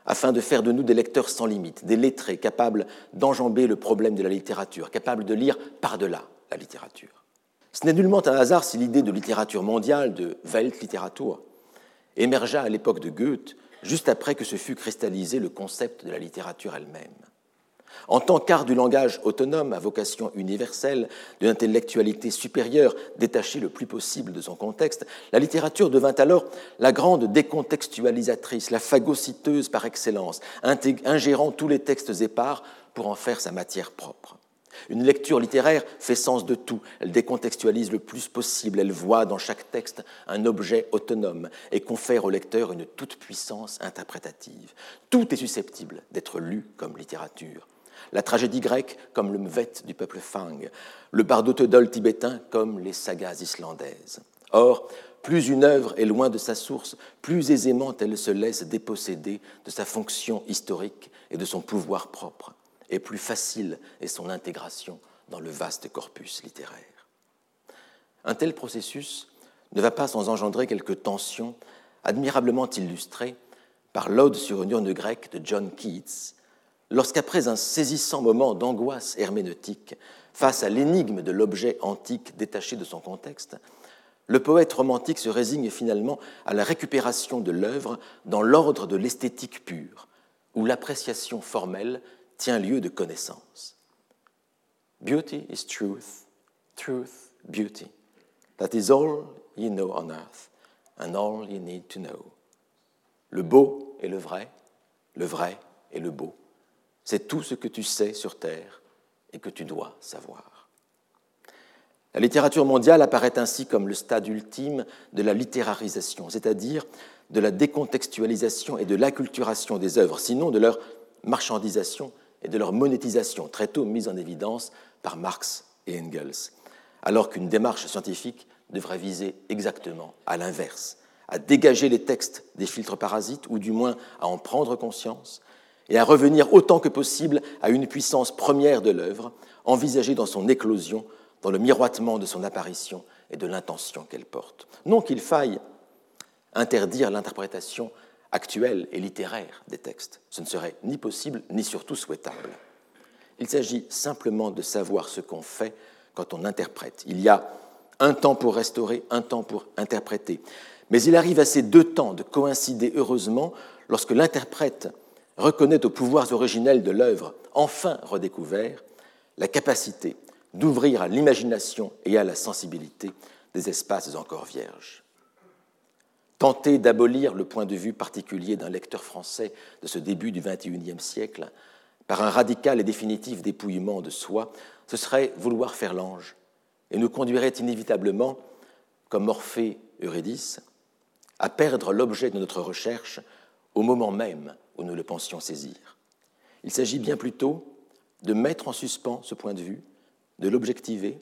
[SPEAKER 4] afin de faire de nous des lecteurs sans limite, des lettrés capables d'enjamber le problème de la littérature, capables de lire par-delà la littérature. Ce n'est nullement un hasard si l'idée de littérature mondiale, de Weltliteratur, émergea à l'époque de Goethe, juste après que se fût cristallisé le concept de la littérature elle-même. En tant qu'art du langage autonome à vocation universelle, d'une intellectualité supérieure, détachée le plus possible de son contexte, la littérature devint alors la grande décontextualisatrice, la phagocyteuse par excellence, ingérant tous les textes épars pour en faire sa matière propre. Une lecture littéraire fait sens de tout, elle décontextualise le plus possible, elle voit dans chaque texte un objet autonome et confère au lecteur une toute-puissance interprétative. Tout est susceptible d'être lu comme littérature la tragédie grecque comme le mvet du peuple Fang, le bardo tibétain comme les sagas islandaises. Or, plus une œuvre est loin de sa source, plus aisément elle se laisse déposséder de sa fonction historique et de son pouvoir propre, et plus facile est son intégration dans le vaste corpus littéraire. Un tel processus ne va pas sans engendrer quelques tensions admirablement illustrées par l'Ode sur une urne grecque de John Keats, lorsqu'après un saisissant moment d'angoisse herméneutique face à l'énigme de l'objet antique détaché de son contexte, le poète romantique se résigne finalement à la récupération de l'œuvre dans l'ordre de l'esthétique pure, où l'appréciation formelle tient lieu de connaissance. Beauty is truth, truth, beauty. That is all you know on earth, and all you need to know. Le beau est le vrai, le vrai est le beau. C'est tout ce que tu sais sur Terre et que tu dois savoir. La littérature mondiale apparaît ainsi comme le stade ultime de la littérarisation, c'est-à-dire de la décontextualisation et de l'acculturation des œuvres, sinon de leur marchandisation et de leur monétisation, très tôt mise en évidence par Marx et Engels, alors qu'une démarche scientifique devrait viser exactement à l'inverse, à dégager les textes des filtres parasites, ou du moins à en prendre conscience, et à revenir autant que possible à une puissance première de l'œuvre, envisagée dans son éclosion, dans le miroitement de son apparition et de l'intention qu'elle porte. Non qu'il faille interdire l'interprétation actuelle et littéraire des textes. Ce ne serait ni possible ni surtout souhaitable. Il s'agit simplement de savoir ce qu'on fait quand on interprète. Il y a un temps pour restaurer, un temps pour interpréter. Mais il arrive à ces deux temps de coïncider heureusement lorsque l'interprète reconnaît aux pouvoirs originels de l'œuvre, enfin redécouvert, la capacité d'ouvrir à l'imagination et à la sensibilité des espaces encore vierges. Tenter d'abolir le point de vue particulier d'un lecteur français de ce début du XXIe siècle par un radical et définitif dépouillement de soi, ce serait vouloir faire l'ange et nous conduirait inévitablement, comme Orphée Eurydice, à perdre l'objet de notre recherche au moment même où nous le pensions saisir. Il s'agit bien plutôt de mettre en suspens ce point de vue, de l'objectiver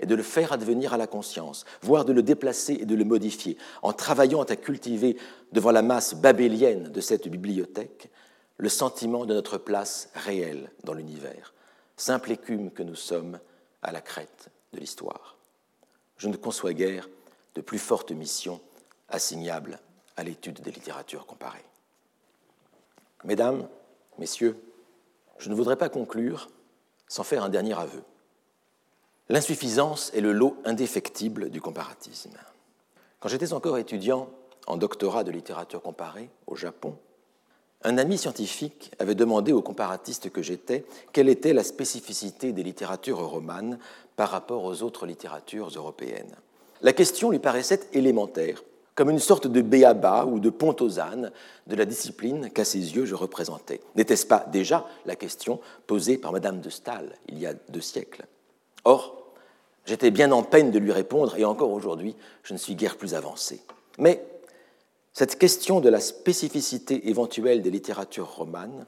[SPEAKER 4] et de le faire advenir à la conscience, voire de le déplacer et de le modifier, en travaillant à cultiver devant la masse babélienne de cette bibliothèque le sentiment de notre place réelle dans l'univers, simple écume que nous sommes à la crête de l'histoire. Je ne conçois guère de plus forte mission assignable à l'étude des littératures comparées. Mesdames, Messieurs, je ne voudrais pas conclure sans faire un dernier aveu. L'insuffisance est le lot indéfectible du comparatisme. Quand j'étais encore étudiant en doctorat de littérature comparée au Japon, un ami scientifique avait demandé au comparatiste que j'étais quelle était la spécificité des littératures romanes par rapport aux autres littératures européennes. La question lui paraissait élémentaire, comme une sorte de béaba ou de pont aux ânes de la discipline qu'à ses yeux je représentais. N'était-ce pas déjà la question posée par Madame de Staël il y a deux siècles? Or, j'étais bien en peine de lui répondre, et encore aujourd'hui, je ne suis guère plus avancé. Mais cette question de la spécificité éventuelle des littératures romanes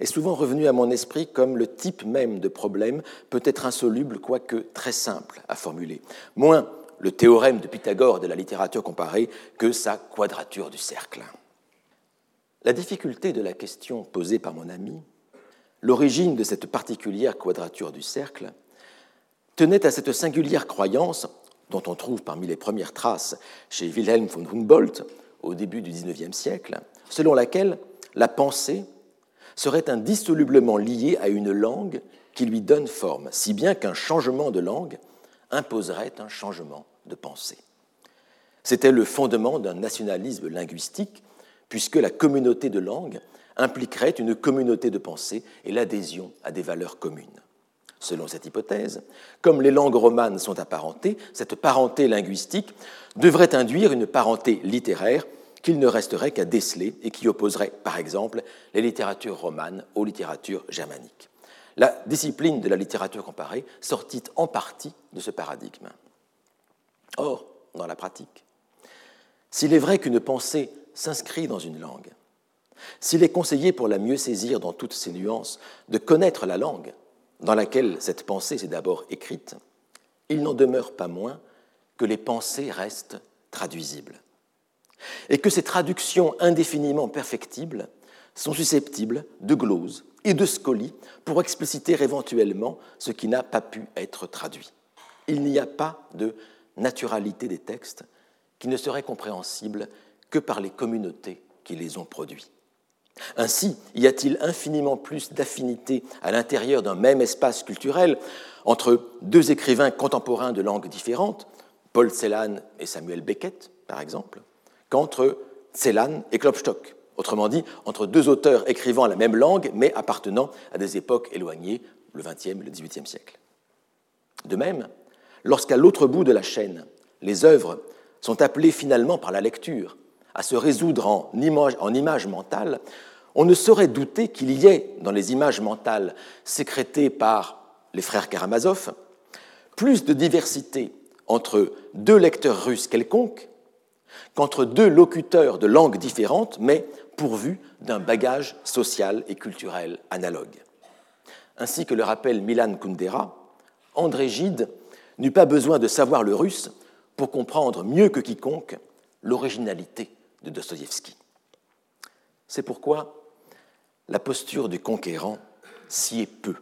[SPEAKER 4] est souvent revenue à mon esprit comme le type même de problème peut être insoluble, quoique très simple à formuler. Moins le théorème de Pythagore de la littérature comparée que sa quadrature du cercle. La difficulté de la question posée par mon ami, l'origine de cette particulière quadrature du cercle, tenait à cette singulière croyance, dont on trouve parmi les premières traces chez Wilhelm von Humboldt au début du XIXe siècle, selon laquelle la pensée serait indissolublement liée à une langue qui lui donne forme, si bien qu'un changement de langue imposerait un changement de pensée. C'était le fondement d'un nationalisme linguistique, puisque la communauté de langue impliquerait une communauté de pensée et l'adhésion à des valeurs communes. Selon cette hypothèse, comme les langues romanes sont apparentées, cette parenté linguistique devrait induire une parenté littéraire qu'il ne resterait qu'à déceler et qui opposerait, par exemple, les littératures romanes aux littératures germaniques la discipline de la littérature comparée sortit en partie de ce paradigme. Or, dans la pratique, s'il est vrai qu'une pensée s'inscrit dans une langue, s'il est conseillé pour la mieux saisir dans toutes ses nuances de connaître la langue dans laquelle cette pensée s'est d'abord écrite, il n'en demeure pas moins que les pensées restent traduisibles et que ces traductions indéfiniment perfectibles sont susceptibles de glose et de scolie pour expliciter éventuellement ce qui n'a pas pu être traduit. Il n'y a pas de naturalité des textes qui ne serait compréhensible que par les communautés qui les ont produits. Ainsi, y a-t-il infiniment plus d'affinité à l'intérieur d'un même espace culturel entre deux écrivains contemporains de langues différentes, Paul Celan et Samuel Beckett, par exemple, qu'entre Celan et Klopstock, Autrement dit, entre deux auteurs écrivant la même langue, mais appartenant à des époques éloignées, le XXe et le XVIIIe siècle. De même, lorsqu'à l'autre bout de la chaîne, les œuvres sont appelées finalement par la lecture à se résoudre en images en image mentales, on ne saurait douter qu'il y ait, dans les images mentales sécrétées par les frères Karamazov, plus de diversité entre deux lecteurs russes quelconques qu'entre deux locuteurs de langues différentes, mais pourvu d'un bagage social et culturel analogue. Ainsi que le rappelle Milan Kundera, André Gide n'eut pas besoin de savoir le russe pour comprendre mieux que quiconque l'originalité de Dostoïevski. C'est pourquoi la posture du conquérant s'y est peu,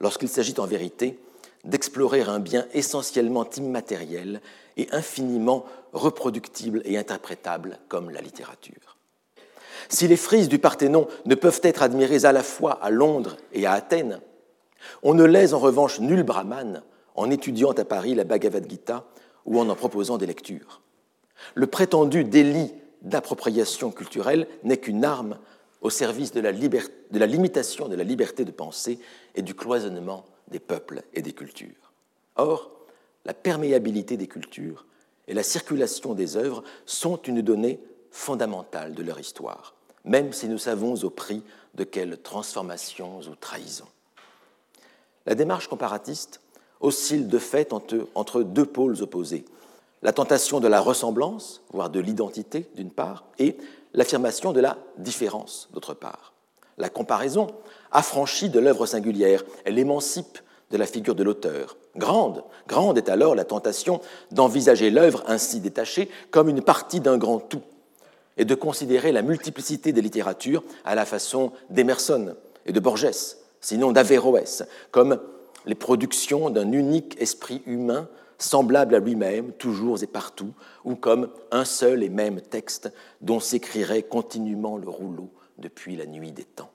[SPEAKER 4] lorsqu'il s'agit en vérité d'explorer un bien essentiellement immatériel et infiniment reproductible et interprétable comme la littérature. Si les frises du Parthénon ne peuvent être admirées à la fois à Londres et à Athènes, on ne lèse en revanche nul brahman en étudiant à Paris la Bhagavad Gita ou en en proposant des lectures. Le prétendu délit d'appropriation culturelle n'est qu'une arme au service de la, limitation de la liberté de pensée et du cloisonnement des peuples et des cultures. Or, la perméabilité des cultures et la circulation des œuvres sont une donnée fondamentale de leur histoire, même si nous savons au prix de quelles transformations ou trahisons. La démarche comparatiste oscille de fait entre deux pôles opposés, la tentation de la ressemblance, voire de l'identité d'une part, et l'affirmation de la différence d'autre part. La comparaison affranchit de l'œuvre singulière, elle émancipe de la figure de l'auteur. Grande, grande est alors la tentation d'envisager l'œuvre ainsi détachée comme une partie d'un grand tout, et de considérer la multiplicité des littératures à la façon d'Emerson et de Borges, sinon d'Averroès, comme les productions d'un unique esprit humain semblable à lui-même, toujours et partout, ou comme un seul et même texte dont s'écrirait continuellement le rouleau depuis la nuit des temps.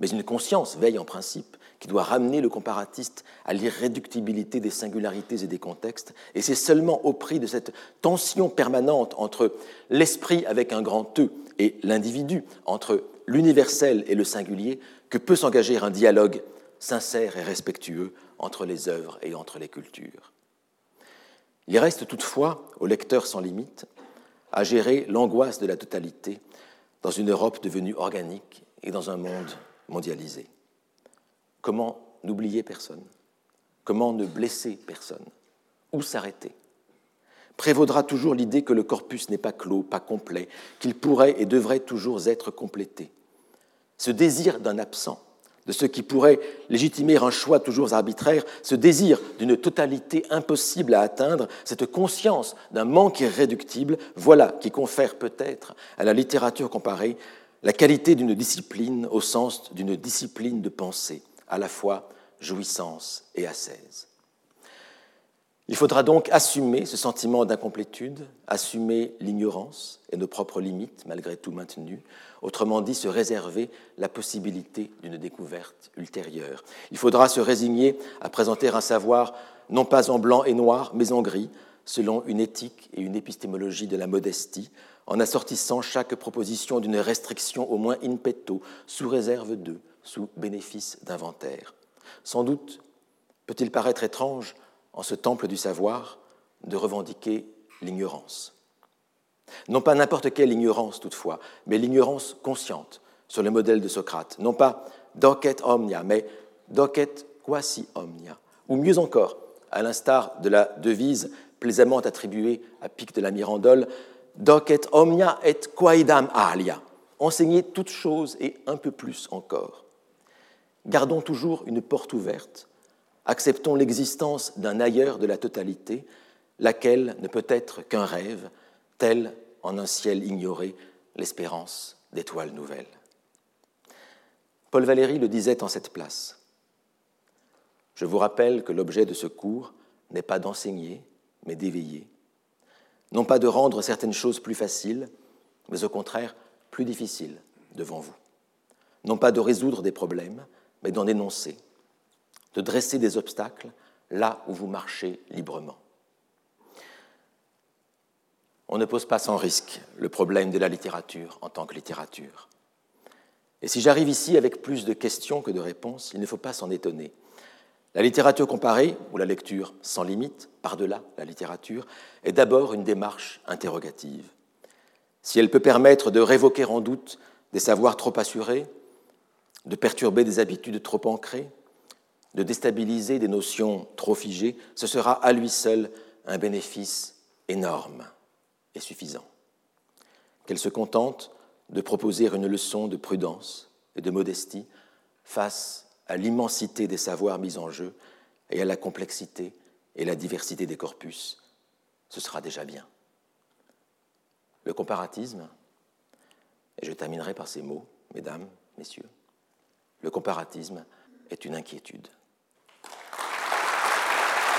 [SPEAKER 4] Mais une conscience veille en principe qui doit ramener le comparatiste à l'irréductibilité des singularités et des contextes, et c'est seulement au prix de cette tension permanente entre l'esprit avec un grand E et l'individu, entre l'universel et le singulier, que peut s'engager un dialogue sincère et respectueux entre les œuvres et entre les cultures. Il reste toutefois au lecteur sans limite à gérer l'angoisse de la totalité dans une Europe devenue organique et dans un monde mondialisé. Comment n'oublier personne? Comment ne blesser personne? Où s'arrêter? Prévaudra toujours l'idée que le corpus n'est pas clos, pas complet, qu'il pourrait et devrait toujours être complété. Ce désir d'un absent de ce qui pourrait légitimer un choix toujours arbitraire, ce désir d'une totalité impossible à atteindre, cette conscience d'un manque irréductible, voilà qui confère peut-être à la littérature comparée la qualité d'une discipline au sens d'une discipline de pensée, à la fois jouissance et ascèse. Il faudra donc assumer ce sentiment d'incomplétude, assumer l'ignorance et nos propres limites, malgré tout maintenues, autrement dit se réserver la possibilité d'une découverte ultérieure. Il faudra se résigner à présenter un savoir non pas en blanc et noir, mais en gris, selon une éthique et une épistémologie de la modestie, en assortissant chaque proposition d'une restriction au moins in petto, sous réserve de, sous bénéfice d'inventaire. Sans doute peut-il paraître étrange en ce temple du savoir, de revendiquer l'ignorance. Non pas n'importe quelle ignorance toutefois, mais l'ignorance consciente, sur le modèle de Socrate. Non pas docet omnia, mais docet quasi omnia. Ou mieux encore, à l'instar de la devise plaisamment attribuée à Pic de la Mirandole, docet omnia et quaidam alia. Enseigner toutes choses et un peu plus encore. Gardons toujours une porte ouverte acceptons l'existence d'un ailleurs de la totalité, laquelle ne peut être qu'un rêve, tel, en un ciel ignoré, l'espérance d'étoiles nouvelles. Paul Valéry le disait en cette place. Je vous rappelle que l'objet de ce cours n'est pas d'enseigner, mais d'éveiller. Non pas de rendre certaines choses plus faciles, mais au contraire plus difficiles devant vous. Non pas de résoudre des problèmes, mais d'en énoncer de dresser des obstacles là où vous marchez librement. On ne pose pas sans risque le problème de la littérature en tant que littérature. Et si j'arrive ici avec plus de questions que de réponses, il ne faut pas s'en étonner. La littérature comparée, ou la lecture sans limite, par-delà la littérature, est d'abord une démarche interrogative. Si elle peut permettre de révoquer en doute des savoirs trop assurés, de perturber des habitudes trop ancrées, de déstabiliser des notions trop figées, ce sera à lui seul un bénéfice énorme et suffisant. Qu'elle se contente de proposer une leçon de prudence et de modestie face à l'immensité des savoirs mis en jeu et à la complexité et la diversité des corpus, ce sera déjà bien. Le comparatisme, et je terminerai par ces mots, mesdames, messieurs, le comparatisme est une inquiétude.